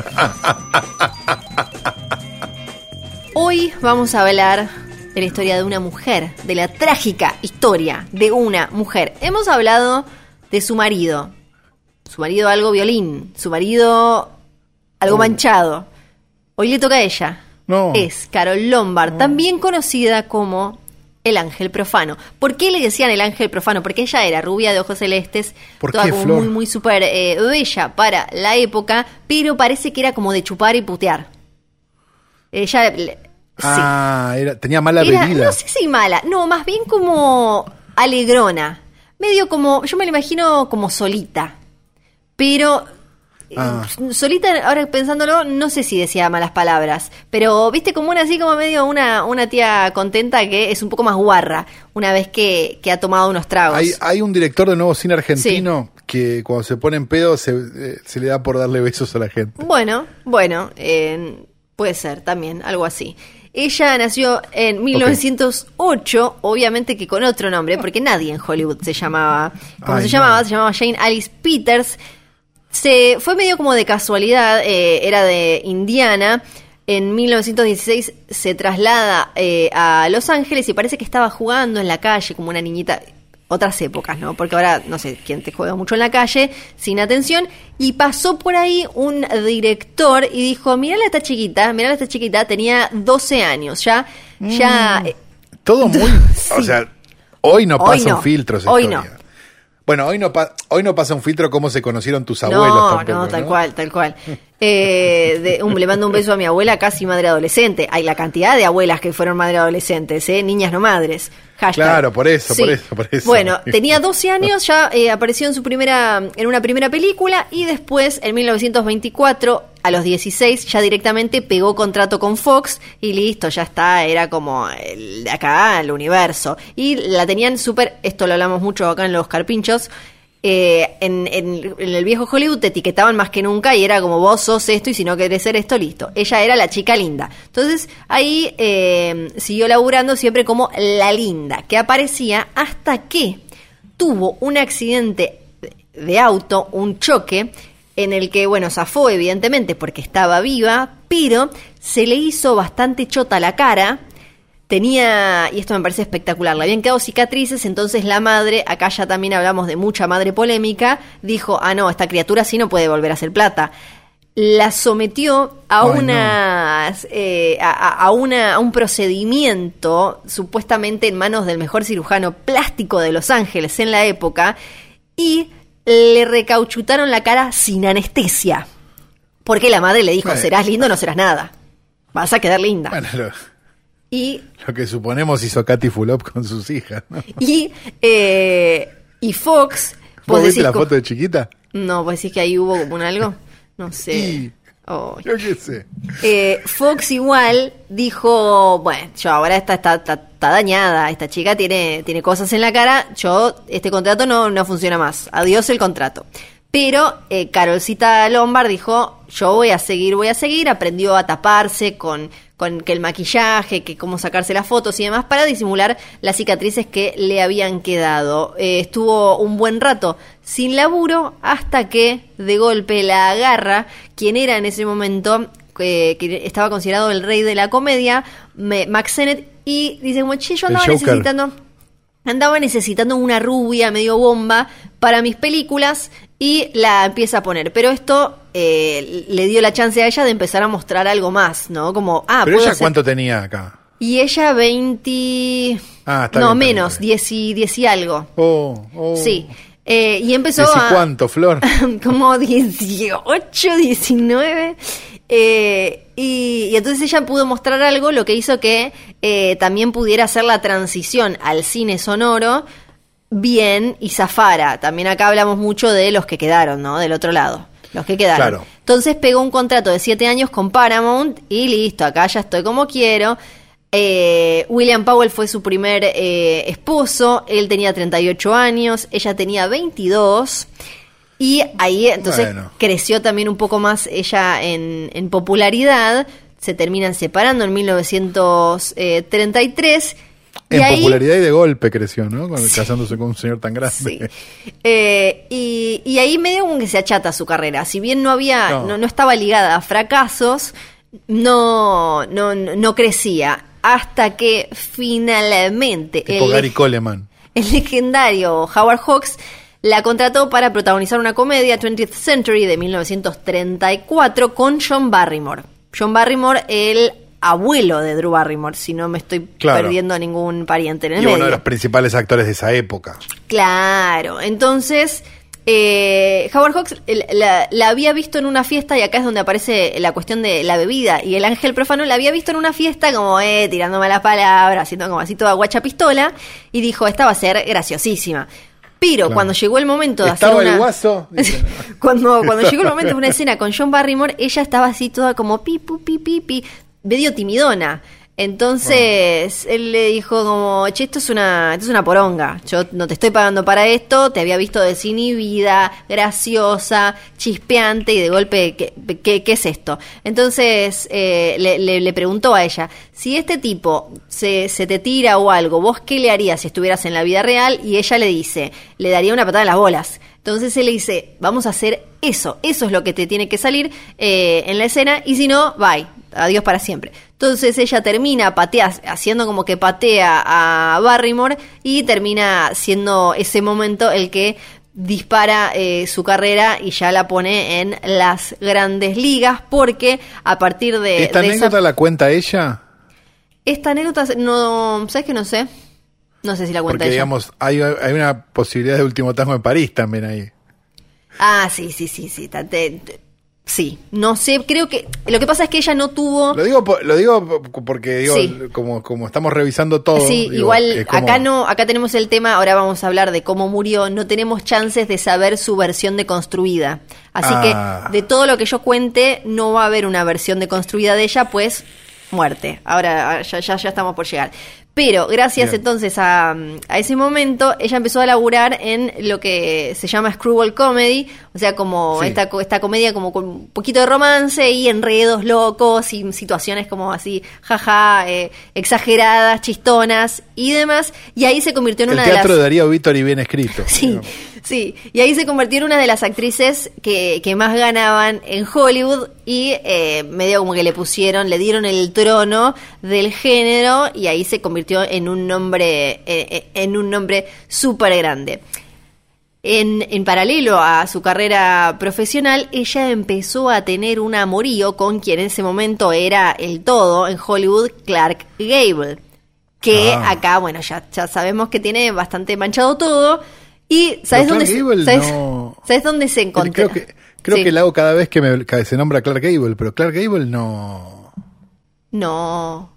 Speaker 2: Hoy vamos a hablar de la historia de una mujer, de la trágica historia de una mujer. Hemos hablado de su marido, su marido algo violín, su marido algo manchado. Hoy le toca a ella.
Speaker 3: No.
Speaker 2: Es Carol Lombard, también conocida como el ángel profano. ¿Por qué le decían el ángel profano? Porque ella era rubia de ojos celestes,
Speaker 3: ¿Por
Speaker 2: toda
Speaker 3: qué,
Speaker 2: como
Speaker 3: Flor?
Speaker 2: muy, muy súper eh, bella para la época, pero parece que era como de chupar y putear. Ella, le-
Speaker 3: Ah, era- tenía mala
Speaker 2: era,
Speaker 3: bebida.
Speaker 2: no sé si mala, no, más bien como alegrona, medio como, yo me la imagino como solita, pero
Speaker 3: Ah.
Speaker 2: solita, ahora pensándolo, no sé si decía malas palabras, pero viste como una así como medio una, una tía contenta que es un poco más guarra una vez que, que ha tomado unos tragos.
Speaker 3: Hay, hay un director de nuevo cine argentino que cuando se pone en pedo se, eh, se le da por darle besos a la gente.
Speaker 2: Bueno, bueno, eh, puede ser también, algo así. Ella nació en 1908, obviamente que con otro nombre, porque nadie en Hollywood se llamaba. ¿Cómo
Speaker 3: Ay,
Speaker 2: se
Speaker 3: no.
Speaker 2: llamaba? Se llamaba Jane Alice Peters. Se fue medio como de casualidad, eh, era de Indiana. En 1916 se traslada eh, a Los Ángeles y parece que estaba jugando en la calle como una niñita. Otras épocas, ¿no? Porque ahora no sé quién te juega mucho en la calle, sin atención. Y pasó por ahí un director y dijo: Mirala esta chiquita, mirala esta chiquita, tenía 12 años. Ya, ya. eh,
Speaker 3: Todo muy. [LAUGHS] O sea, hoy no
Speaker 2: Hoy
Speaker 3: pasa
Speaker 2: no.
Speaker 3: un filtro esa
Speaker 2: Hoy
Speaker 3: historia.
Speaker 2: no.
Speaker 3: Bueno, hoy no, pa- hoy no pasa un filtro cómo se conocieron tus abuelos
Speaker 2: no,
Speaker 3: tampoco.
Speaker 2: no, tal cual, tal cual. Eh, de- un- le mando un beso a mi abuela, casi madre adolescente. Hay la cantidad de abuelas que fueron madre adolescentes, ¿eh? niñas no madres. Hashtag.
Speaker 3: Claro, por eso, por eso, por eso.
Speaker 2: Bueno, [LAUGHS] tenía 12 años, ya eh, apareció en su primera, en una primera película y después, en 1924, a los 16, ya directamente pegó contrato con Fox y listo, ya está, era como el de acá al universo. Y la tenían súper, esto lo hablamos mucho acá en los carpinchos, eh, en, en- en el viejo Hollywood te etiquetaban más que nunca y era como vos sos esto y si no querés ser esto, listo. Ella era la chica linda. Entonces ahí eh, siguió laburando siempre como la linda, que aparecía hasta que tuvo un accidente de auto, un choque, en el que, bueno, zafó evidentemente porque estaba viva, pero se le hizo bastante chota la cara. Tenía, y esto me parece espectacular, le habían quedado cicatrices, entonces la madre, acá ya también hablamos de mucha madre polémica, dijo, ah, no, esta criatura sí no puede volver a hacer plata. La sometió a
Speaker 3: Ay,
Speaker 2: unas, eh, a una, a un procedimiento supuestamente en manos del mejor cirujano plástico de Los Ángeles en la época y le recauchutaron la cara sin anestesia. Porque la madre le dijo,
Speaker 3: Bueno.
Speaker 2: serás lindo, no serás nada. Vas a quedar linda.
Speaker 3: Bueno, lo,
Speaker 2: Y
Speaker 3: lo que suponemos hizo Katy Fulop con sus hijas. ¿no?
Speaker 2: Y, eh, y Fox.
Speaker 3: ¿Vos viste
Speaker 2: decís
Speaker 3: la foto de chiquita?
Speaker 2: No, vos decís que ahí hubo como un algo. No [LAUGHS] sé.
Speaker 3: Y-
Speaker 2: Ay.
Speaker 3: Yo qué sé.
Speaker 2: Eh, Fox igual dijo, bueno, yo ahora está, está dañada, esta chica tiene, tiene cosas en la cara, yo, este contrato no, no funciona más, adiós el contrato. Pero eh, Carolcita Lombard dijo, yo voy a seguir, voy a seguir, aprendió a taparse con, con que el maquillaje, que cómo sacarse las fotos y demás para disimular las cicatrices que le habían quedado. Eh, estuvo un buen rato sin laburo hasta que de golpe la agarra quien era en ese momento eh, que estaba considerado el rey de la comedia, me- Max Sennett, y dice como, che, yo andaba necesitando andaba necesitando una rubia medio bomba para mis películas y la empieza a poner. Pero esto eh, le dio la chance a ella de empezar a mostrar algo más, ¿no? Como, ah,
Speaker 3: Pero ella
Speaker 2: hacer-
Speaker 3: cuánto tenía acá.
Speaker 2: Y ella 20...
Speaker 3: Ah, está
Speaker 2: no,
Speaker 3: bien,
Speaker 2: menos,
Speaker 3: está bien.
Speaker 2: 10 y, 10 y algo.
Speaker 3: Oh, oh.
Speaker 2: Sí. Eh, y empezó
Speaker 3: ¿Decís
Speaker 2: a...
Speaker 3: cuánto, Flor? [LAUGHS]
Speaker 2: como 18, 19. Eh, y, y entonces ella pudo mostrar algo, lo que hizo que eh, también pudiera hacer la transición al cine sonoro bien y zafara. También acá hablamos mucho de los que quedaron, ¿no? Del otro lado. Los que quedaron.
Speaker 3: Claro.
Speaker 2: Entonces pegó un contrato de 7 años con Paramount y listo, acá ya estoy como quiero. Eh, William Powell fue su primer esposo, él tenía 38 años, ella tenía 22 y ahí entonces
Speaker 3: Bueno.
Speaker 2: creció también un poco más ella en, en popularidad, se terminan separando en 1933 y
Speaker 3: En
Speaker 2: ahí,
Speaker 3: popularidad y de golpe creció, ¿no? Con- Casándose con un señor tan grande.
Speaker 2: Sí. Eh, y, y ahí medio como que se achata su carrera. Si bien no había,
Speaker 3: No.
Speaker 2: no, no estaba ligada a fracasos, no, no, no crecía. Hasta que finalmente
Speaker 3: Tipo
Speaker 2: el,
Speaker 3: Gary Coleman.
Speaker 2: el legendario Howard Hawks la contrató para protagonizar una comedia 20th Century de 1934 con John Barrymore. John Barrymore, el abuelo de Drew Barrymore, si no me estoy
Speaker 3: Claro.
Speaker 2: perdiendo a ningún pariente en el
Speaker 3: Y
Speaker 2: medio.
Speaker 3: uno de los principales actores de esa época.
Speaker 2: Claro, entonces eh, Howard Hawks la, la había visto en una fiesta y acá es donde aparece la cuestión de la bebida y el ángel profano la había visto en una fiesta como eh, tirándome las palabras, haciendo como así toda guacha pistola y dijo esta va a ser graciosísima. Pero
Speaker 3: Claro.
Speaker 2: cuando llegó el momento de
Speaker 3: ¿Estaba
Speaker 2: hacer
Speaker 3: el
Speaker 2: una...
Speaker 3: guaso? [LAUGHS] Dice,
Speaker 2: cuando, cuando llegó el momento de una escena con John Barrymore, ella estaba así toda como pi, pu, pi, pi, pi, medio timidona. Entonces él le dijo como, che, esto es una, esto es una poronga. Yo no te estoy pagando para esto, te había visto desinhibida, graciosa, chispeante y de golpe, ¿qué, qué, qué es esto? Entonces eh, le, le- le preguntó a ella, si este tipo se, se te tira o algo, ¿vos qué le harías si estuvieras en la vida real? Y ella le dice, le daría una patada en las bolas. Entonces él le dice, vamos a hacer eso, eso es lo que te tiene que salir eh, en la escena y si no, bye, adiós para siempre. Entonces ella termina patea, haciendo como que patea a Barrymore y termina siendo ese momento el que dispara eh, su carrera y ya la pone en las grandes ligas porque a partir de,
Speaker 3: ¿Esta
Speaker 2: de esa-
Speaker 3: anécdota la cuenta ella?
Speaker 2: esta anécdota no, ¿sabes que no sé? No sé si la cuenta
Speaker 3: Porque,
Speaker 2: ella.
Speaker 3: digamos, hay, hay una posibilidad de último tango en París también ahí.
Speaker 2: Ah, sí, sí, sí, sí. te- te- sí, no sé, creo que. Lo que pasa es que ella no tuvo.
Speaker 3: Lo digo, lo digo po- porque, digo,
Speaker 2: Sí.
Speaker 3: como, como estamos revisando todo.
Speaker 2: Sí,
Speaker 3: digo,
Speaker 2: igual
Speaker 3: como-
Speaker 2: acá no, acá tenemos el tema, ahora vamos a hablar de cómo murió, no tenemos chances de saber su versión deconstruida. Así
Speaker 3: Ah.
Speaker 2: que de todo lo que yo cuente, no va a haber una versión deconstruida de ella, pues muerte. Ahora ya, ya, ya estamos por llegar. Pero gracias
Speaker 3: Bien.
Speaker 2: entonces a, a ese momento, ella empezó a laburar en lo que se llama screwball comedy, o sea, como
Speaker 3: Sí.
Speaker 2: esta, esta comedia como con un poquito de romance y enredos locos y situaciones como así, jaja, eh, exageradas, chistonas y demás. Y ahí se convirtió en
Speaker 3: El
Speaker 2: una de
Speaker 3: teatro
Speaker 2: las...
Speaker 3: de Darío Víctor y bien escrito. [LAUGHS]
Speaker 2: Sí,
Speaker 3: digamos.
Speaker 2: Sí. Y ahí se convirtió en una de las actrices que, que más ganaban en Hollywood y eh, medio como que le pusieron, le dieron el trono del género y ahí se convirtió en un nombre, eh, eh, en un nombre súper grande. En, en paralelo a su carrera profesional, ella empezó a tener un amorío con quien en ese momento era el todo en Hollywood, Clark Gable. Que
Speaker 3: Ah.
Speaker 2: acá, bueno, ya, ya sabemos que tiene bastante manchado todo. Y ¿sabes dónde,
Speaker 3: Gable
Speaker 2: ¿sabes,
Speaker 3: no-
Speaker 2: ¿sabes dónde se encontró?
Speaker 3: Creo que, creo
Speaker 2: Sí.
Speaker 3: que la hago cada vez que, me, que se nombra Clark Gable, pero Clark Gable no.
Speaker 2: No,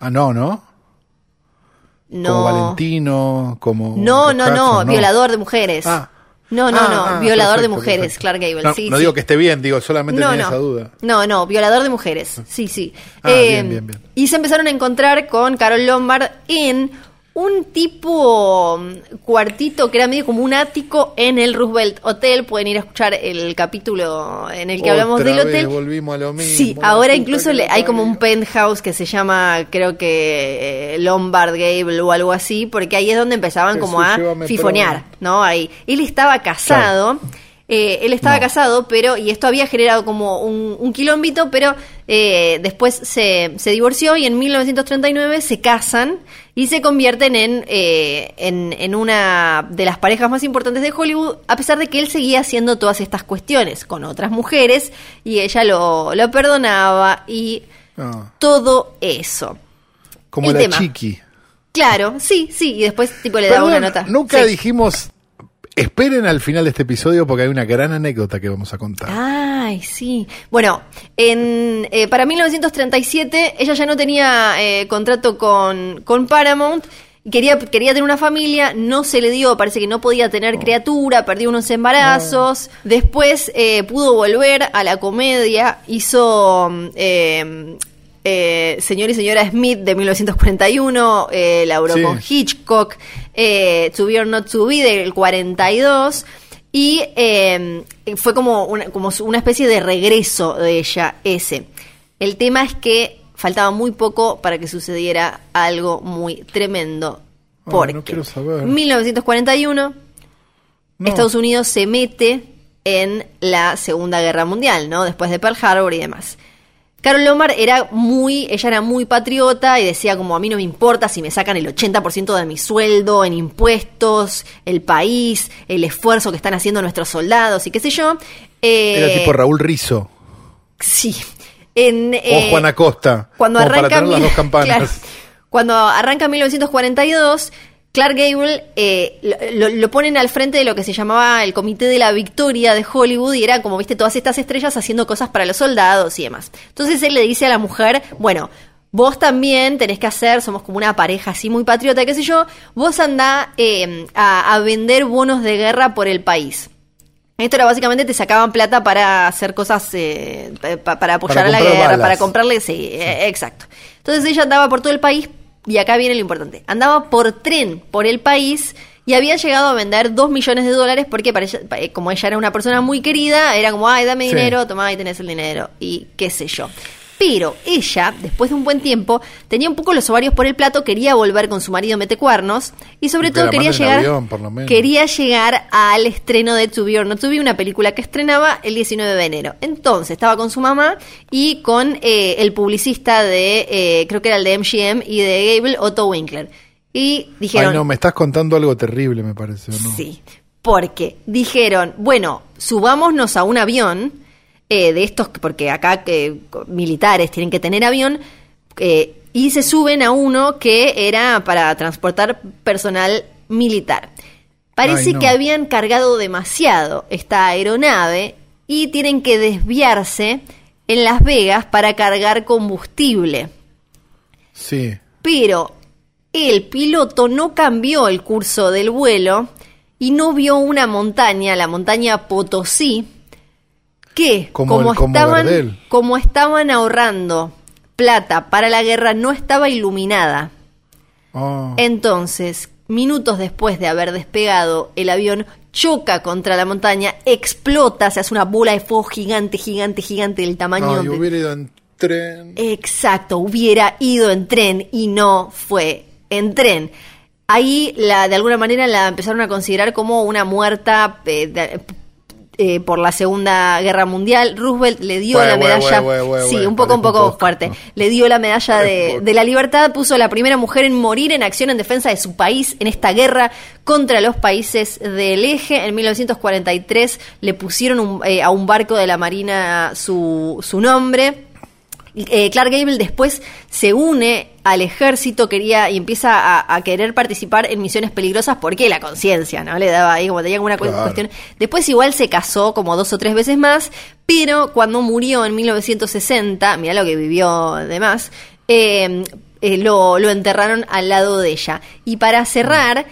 Speaker 3: Ah, no, ¿no?
Speaker 2: no.
Speaker 3: Como Valentino, como.
Speaker 2: No, no, no, violador de mujeres.
Speaker 3: Ah.
Speaker 2: No, no,
Speaker 3: Ah,
Speaker 2: no,
Speaker 3: ah,
Speaker 2: violador de mujeres,
Speaker 3: perfecto.
Speaker 2: Clark Gable.
Speaker 3: No,
Speaker 2: sí,
Speaker 3: no
Speaker 2: sí.
Speaker 3: digo que esté bien, digo, solamente
Speaker 2: no,
Speaker 3: tenía
Speaker 2: no.
Speaker 3: esa duda.
Speaker 2: No, no, violador de mujeres. Sí, sí.
Speaker 3: Ah,
Speaker 2: Eh,
Speaker 3: bien, bien, bien.
Speaker 2: Y se empezaron a encontrar con Carol Lombard en un tipo mm, cuartito que era medio como un ático en el Roosevelt Hotel. Pueden ir a escuchar el capítulo en el que hablamos del
Speaker 3: vez
Speaker 2: hotel.
Speaker 3: volvimos a lo mismo,
Speaker 2: Sí, ahora incluso le- hay como un penthouse que se llama, creo que eh, Lombard Gable o algo así, porque ahí es donde empezaban como a fifonear. ¿no? Ahí. Él estaba casado. eh, él estaba
Speaker 3: No.
Speaker 2: casado, pero, y esto había generado como un, un quilombito, pero eh, después se, se divorció y en 1939 se casan y se convierten en, eh, en, en una de las parejas más importantes de Hollywood, a pesar de que él seguía haciendo todas estas cuestiones con otras mujeres y ella lo, lo perdonaba y
Speaker 3: Ah,
Speaker 2: todo eso.
Speaker 3: como
Speaker 2: El
Speaker 3: la
Speaker 2: tema.
Speaker 3: chiqui.
Speaker 2: Claro, sí, sí, y después tipo le daba
Speaker 3: Perdón,
Speaker 2: una nota.
Speaker 3: Nunca
Speaker 2: Sí.
Speaker 3: dijimos. Esperen al final de este episodio porque hay una gran anécdota que vamos a contar.
Speaker 2: Ay, sí. Bueno, en, eh, para 1937 ella ya no tenía eh, contrato con, con Paramount. Quería, quería tener una familia, no se le dio, parece que no podía tener criatura, perdió unos embarazos. Después eh, pudo volver a la comedia, hizo eh, eh, Señor y Señora Smith de 1941, eh, laburó
Speaker 3: Sí.
Speaker 2: con Hitchcock, eh, To Be or Not To Be del 42 y eh, fue como una, como una especie de regreso de ella ese. El tema es que faltaba muy poco para que sucediera algo muy tremendo.
Speaker 3: Ay,
Speaker 2: Porque
Speaker 3: saber.
Speaker 2: 1941
Speaker 3: No.
Speaker 2: Estados Unidos se mete en la Segunda Guerra Mundial, ¿no? Después de Pearl Harbor y demás. Carol Lombard era muy, ella era muy patriota y decía como a mí no me importa si me sacan el 80% de mi sueldo en impuestos, el país, el esfuerzo que están haciendo nuestros soldados y qué sé yo. Eh,
Speaker 3: Era tipo Raúl Rizo
Speaker 2: Sí. En,
Speaker 3: o
Speaker 2: eh,
Speaker 3: Juan Acosta.
Speaker 2: cuando arranca
Speaker 3: para tener las dos campanas. [LAUGHS]
Speaker 2: Claro. cuando arranca 1942 Clark Gable eh, lo, ponen al frente de lo que se llamaba el Comité de la Victoria de Hollywood y era como, viste, todas estas estrellas haciendo cosas para los soldados y demás. Entonces él le dice a la mujer, bueno, vos también tenés que hacer, somos como una pareja así muy patriota, qué sé yo, vos andá eh, a, a vender bonos de guerra por el país. Esto era básicamente te sacaban plata para hacer cosas, eh, pa- para apoyar
Speaker 3: Para
Speaker 2: a la guerra,
Speaker 3: balas.
Speaker 2: para comprarle, sí, eh, exacto. Entonces ella andaba por todo el país, y acá viene lo importante, andaba por tren por el país y había llegado a vender dos millones de dólares porque para ella- eh, como ella era una persona muy querida, era como, ay, dame
Speaker 3: Sí.
Speaker 2: dinero, tomá y tenés el dinero, y qué sé yo. Pero ella, después de un buen tiempo, tenía un poco los ovarios por el plato, quería volver con su marido metecuernos y sobre todo quería llegar,
Speaker 3: avión,
Speaker 2: quería llegar al estreno de To Be or Not To Be, una película que estrenaba el 19 de enero. Entonces estaba con su mamá y con eh, el publicista de, eh, creo que era el de MGM y de Gable, Otto Winkler. Y dijeron,
Speaker 3: Ay, no, me estás contando algo terrible, me parece. ¿o ¿no?
Speaker 2: Sí, porque dijeron, bueno, subámonos a un avión eh, de estos, porque acá eh, militares tienen que tener avión, eh, y se suben a uno que era para transportar personal militar. Parece
Speaker 3: Ay, no.
Speaker 2: que habían cargado demasiado esta aeronave y tienen que desviarse en Las Vegas para cargar combustible
Speaker 3: Sí.
Speaker 2: pero el piloto no cambió el curso del vuelo y no vio una montaña, la montaña Potosí, que
Speaker 3: Como
Speaker 2: como,
Speaker 3: el- como
Speaker 2: estaban,
Speaker 3: Gardel.
Speaker 2: como estaban ahorrando plata para la guerra, no estaba iluminada.
Speaker 3: Ah.
Speaker 2: Entonces, minutos después de haber despegado, el avión choca contra la montaña, explota, se hace una bola de fuego gigante, gigante, gigante del tamaño
Speaker 3: Ay,
Speaker 2: de,
Speaker 3: hubiera ido en tren.
Speaker 2: Exacto, hubiera ido en tren y no fue en tren. Ahí la, de alguna manera la empezaron a considerar como una muerta eh, de- eh, por la Segunda Guerra Mundial. Roosevelt le dio la medalla, sí, un poco, un poco
Speaker 3: un poco.
Speaker 2: fuerte. Le dio la medalla de, de la libertad, puso la primera mujer en morir en acción en defensa de su país en esta guerra contra los países del eje. En 1943 le pusieron un- eh, a un barco de la Marina su, su nombre. Eh, Clark Gable después se une al ejército quería y empieza a, a querer participar en misiones peligrosas porque la conciencia, ¿no? Le daba ahí como tenía alguna
Speaker 3: Claro.
Speaker 2: cuestión. Después igual se casó como dos o tres veces más, pero cuando murió en 1960, mira lo que vivió de más, eh, eh, lo, lo enterraron al lado de ella. Y para cerrar,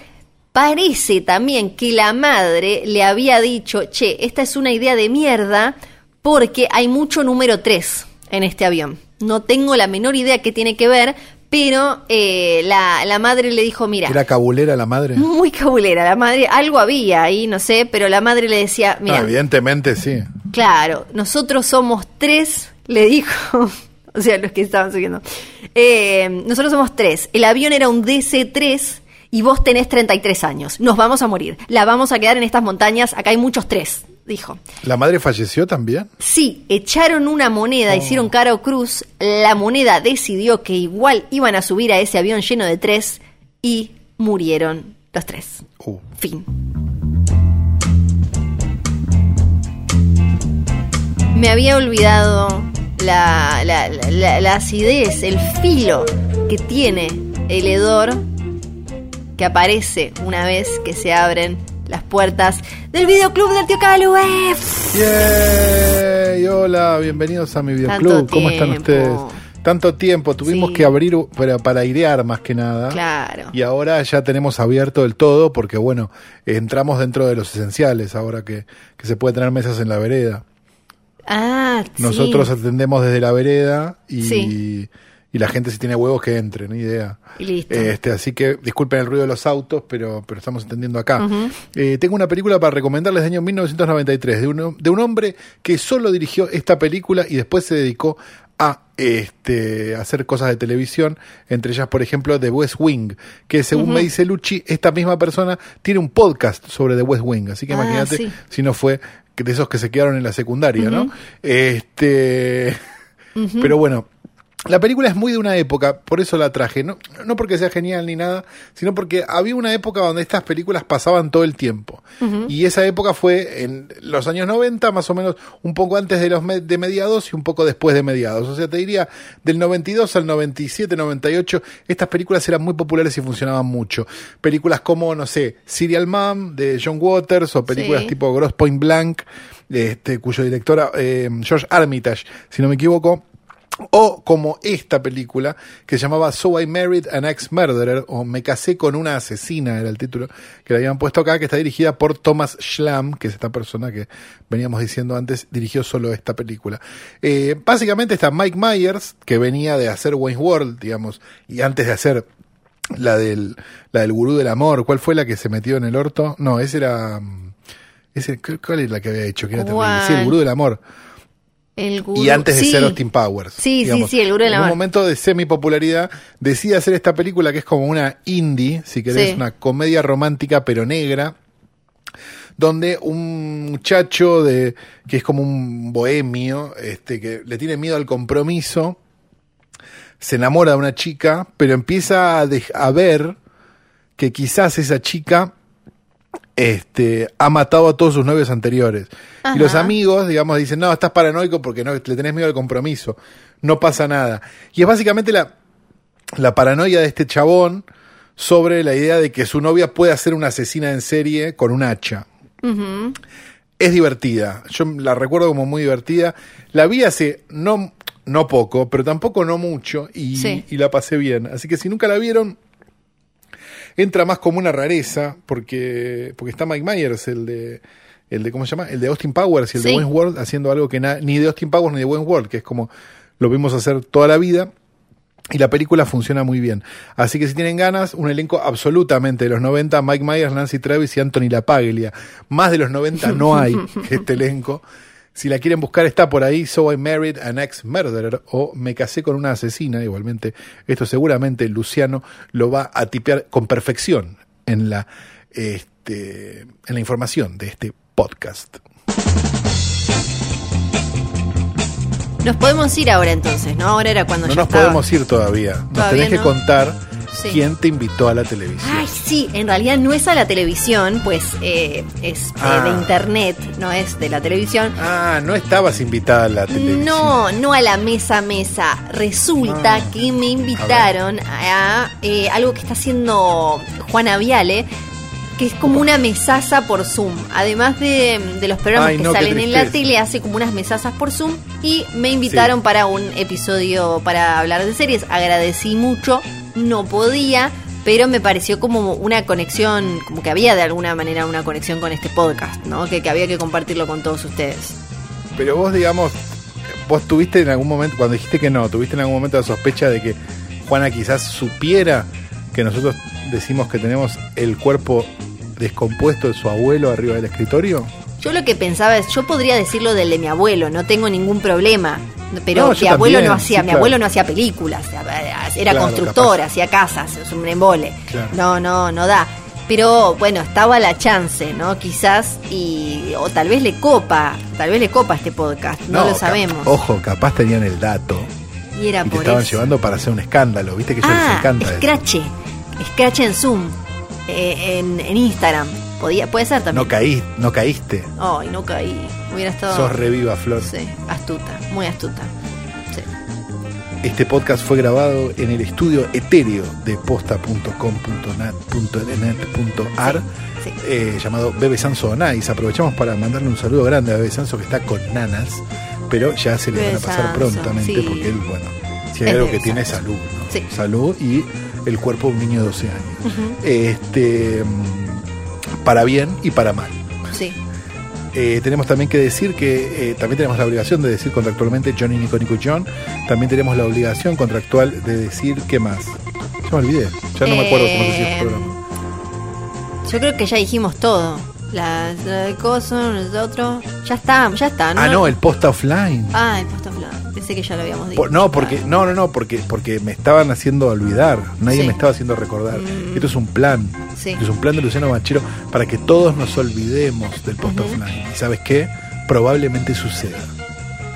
Speaker 2: parece también que la madre le había dicho, che, esta es una idea de mierda porque hay mucho número 3 en este avión. No tengo la menor idea qué tiene que ver, pero eh, la, la madre le dijo, mira,
Speaker 3: ¿Era cabulera la madre? [LAUGHS]
Speaker 2: muy cabulera, la madre, algo había ahí, no sé, pero la madre le decía,
Speaker 3: No,
Speaker 2: mira,
Speaker 3: evidentemente sí.
Speaker 2: Claro, nosotros somos tres, le dijo, [LAUGHS] o sea, los que estaban subiendo. Eh, nosotros somos tres. El avión era un DC-3 y vos tenés 33 años. Nos vamos a morir. La vamos a quedar en estas montañas. Acá hay muchos tres, dijo.
Speaker 3: ¿La madre falleció también?
Speaker 2: Sí, echaron una moneda, hicieron cara o cruz. La moneda decidió que igual iban a subir a ese avión lleno de tres y murieron los tres.
Speaker 3: Uh.
Speaker 2: Fin. Me había olvidado la, la, la- la- la acidez, el filo que tiene el hedor que aparece una vez que se abren las puertas del videoclub del tío Calu. ¡Eh!
Speaker 3: ¡Yay! Hola, bienvenidos a mi videoclub. ¿Cómo están ustedes? Tanto tiempo, tuvimos
Speaker 2: Sí.
Speaker 3: que abrir para, para airear más que nada.
Speaker 2: Claro.
Speaker 3: Y ahora ya tenemos abierto el todo porque, bueno, entramos dentro de los esenciales ahora que, que se puede tener mesas en la vereda.
Speaker 2: Ah, sí.
Speaker 3: Nosotros atendemos desde la vereda y,
Speaker 2: Sí.
Speaker 3: Y la gente si tiene huevos que entre, ni idea.
Speaker 2: Y listo.
Speaker 3: Este, así que disculpen el ruido de los autos, pero, pero estamos entendiendo acá. Eh, tengo una película para recomendarles del año 1993, de un, de un hombre que solo dirigió esta película y después se dedicó a este, hacer cosas de televisión, entre ellas, por ejemplo, The West Wing, que según me dice Lucci, esta misma persona tiene un podcast sobre The West Wing, así que
Speaker 2: Ah,
Speaker 3: imagínate
Speaker 2: sí.
Speaker 3: si no fue de esos que se quedaron en la secundaria, ¿no? Este, pero bueno, la película es muy de una época, por eso la traje, no, no porque sea genial ni nada, sino porque había una época donde estas películas pasaban todo el tiempo. Y esa época fue en los años 90, más o menos un poco antes de los me- de mediados y un poco después de mediados. O sea, te diría del 92 al 97, 98, estas películas eran muy populares y funcionaban mucho. Películas como, no sé, Serial Mom de John Waters o películas
Speaker 2: Sí.
Speaker 3: tipo Gross Point Blank, este, cuyo director, eh, George Armitage, si no me equivoco, O como esta película que se llamaba So I Married an Ex-Murderer o Me casé con una asesina era el título que le habían puesto acá, que está dirigida por Thomas Schlam, que es esta persona que veníamos diciendo antes, dirigió solo esta película. Eh, básicamente está Mike Myers, que venía de hacer Wayne's World, digamos, y antes de hacer la del, la del gurú del amor, ¿cuál fue la que se metió en el orto? No, ese era... mm, Ese, ¿Cuál es la que había hecho? Que era terrible. Sí, el gurú del amor.
Speaker 2: El gurú-
Speaker 3: Y antes de
Speaker 2: sí.
Speaker 3: ser Austin Powers.
Speaker 2: Sí, sí, sí, el gurú del
Speaker 3: En un momento de semi-popularidad, decide hacer esta película que es como una indie, si querés,
Speaker 2: Sí.
Speaker 3: una comedia romántica pero negra, donde un muchacho de que es como un bohemio, este, que le tiene miedo al compromiso, se enamora de una chica, pero empieza a ver que quizás esa chica este, ha matado a todos sus novios anteriores.
Speaker 2: Ajá.
Speaker 3: Y los amigos, digamos, dicen, no, estás paranoico porque no, le tenés miedo al compromiso, no pasa nada. Y es básicamente la, la paranoia de este chabón sobre la idea de que su novia puede ser una asesina en serie con un hacha. Es divertida, yo la recuerdo como muy divertida. La vi hace no, no poco, pero tampoco no mucho, y,
Speaker 2: Sí.
Speaker 3: y la pasé bien. Así que si nunca la vieron, entra más como una rareza, porque, porque está Mike Myers, el de, el de, ¿cómo se llama? El de Austin Powers y el de
Speaker 2: Sí.
Speaker 3: Wayne's World, haciendo algo que na- ni de Austin Powers ni de World, que es como lo vimos hacer toda la vida. Y la película funciona muy bien. Así que si tienen ganas, un elenco absolutamente de los 90, Mike Myers, Nancy Travis y Anthony LaPaglia. Más de los 90 no hay [LAUGHS] este elenco. Si la quieren buscar, está por ahí, So I Married an Ex-Murderer o Me casé con una asesina. Igualmente, esto seguramente Luciano lo va a tipear con perfección en la, este, en la información de este podcast.
Speaker 2: Nos podemos ir ahora entonces, ¿no? Ahora era cuando
Speaker 3: No
Speaker 2: ya
Speaker 3: nos
Speaker 2: estaba.
Speaker 3: podemos ir todavía. Nos
Speaker 2: Todavía
Speaker 3: tenés que contar
Speaker 2: Sí.
Speaker 3: quién te invitó a la televisión.
Speaker 2: Ay, sí, en realidad no es a la televisión, pues eh, es eh,
Speaker 3: Ah.
Speaker 2: de internet, no es de la televisión.
Speaker 3: Ah, no estabas invitada a la televisión.
Speaker 2: No, no a la mesa mesa. Resulta
Speaker 3: Ah.
Speaker 2: que me invitaron a, eh, algo que está haciendo Juana Viale, que es como una mesaza por Zoom. Además de, de los programas
Speaker 3: Ay,
Speaker 2: que
Speaker 3: no,
Speaker 2: salen en la tele, hace como unas mesazas por Zoom. Y me invitaron para un episodio para hablar de series. Agradecí mucho, no podía. Pero me pareció como una conexión, como que había de alguna manera una conexión con este podcast, ¿no? Que, que había que compartirlo con todos ustedes.
Speaker 3: Pero vos, digamos, vos tuviste en algún momento, cuando dijiste que no, tuviste en algún momento la sospecha de que Juana quizás supiera que nosotros decimos que tenemos el cuerpo descompuesto de su abuelo arriba del escritorio.
Speaker 2: Yo lo que pensaba es, yo podría decirlo del de mi abuelo, no tengo ningún problema. Pero
Speaker 3: No,
Speaker 2: mi abuelo
Speaker 3: también,
Speaker 2: no hacía,
Speaker 3: sí,
Speaker 2: mi
Speaker 3: claro.
Speaker 2: abuelo no hacía películas, era
Speaker 3: Claro,
Speaker 2: constructor,
Speaker 3: capaz.
Speaker 2: hacía casas, es un embole.
Speaker 3: Claro.
Speaker 2: No, no, no da. Pero bueno, estaba la chance, ¿no? Quizás, y, o tal vez le copa, tal vez le copa este podcast, no, lo sabemos.
Speaker 3: Ojo, capaz tenían el dato
Speaker 2: y era
Speaker 3: y te
Speaker 2: por
Speaker 3: estaban
Speaker 2: eso.
Speaker 3: llevando para hacer un escándalo. Viste que a ellos les
Speaker 2: Ah,
Speaker 3: encanta.
Speaker 2: Scratch, Scratch en Zoom, eh, en, en Instagram. Podía, puede ser también.
Speaker 3: No caí, no caíste.
Speaker 2: Ay, no caí. Hubiera estado.
Speaker 3: Sos reviva, Flor.
Speaker 2: Sí, astuta, muy astuta. Sí.
Speaker 3: Este podcast fue grabado en el estudio etéreo de posta.com.net.ar
Speaker 2: Sí.
Speaker 3: eh, llamado Bebe Sanso on Ice. Aprovechamos para mandarle un saludo grande a Bebe Sanso que está con nanas, pero ya se le
Speaker 2: Bebe
Speaker 3: van a pasar
Speaker 2: Sanso,
Speaker 3: prontamente
Speaker 2: sí.
Speaker 3: porque él, bueno, si hay
Speaker 2: Es
Speaker 3: algo
Speaker 2: Bebe
Speaker 3: que tiene es salud, ¿no?
Speaker 2: Sí.
Speaker 3: Salud y el cuerpo de un niño de 12 años. Este, mm, para bien y para mal.
Speaker 2: Sí.
Speaker 3: Eh, tenemos también que decir que eh, también tenemos la obligación de decir contractualmente Johnny Nico Nico John. También tenemos la obligación contractual de decir qué más. Ya me olvidé, ya no me acuerdo cómo se decía el
Speaker 2: Eh,
Speaker 3: programa.
Speaker 2: Yo creo que ya dijimos todo. La, la de coso, nosotros. Ya está, ya está.
Speaker 3: Ah, no, el post offline.
Speaker 2: Ah, el post offline. Pensé que ya lo habíamos dicho.
Speaker 3: Por- no, porque no, no, no, porque porque me estaban haciendo olvidar. Nadie
Speaker 2: Sí.
Speaker 3: me estaba haciendo recordar.
Speaker 2: Mm.
Speaker 3: Esto es un plan.
Speaker 2: Sí.
Speaker 3: Esto es un plan de Luciano Machero para que todos nos olvidemos del post offline. ¿Y sabes qué? Probablemente suceda.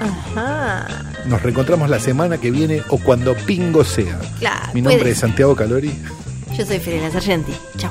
Speaker 2: Ajá.
Speaker 3: Nos reencontramos la semana que viene o cuando pingo sea.
Speaker 2: Claro.
Speaker 3: Mi nombre
Speaker 2: puede
Speaker 3: es Santiago Calori.
Speaker 2: Yo soy Ferela Sargenti. Chao.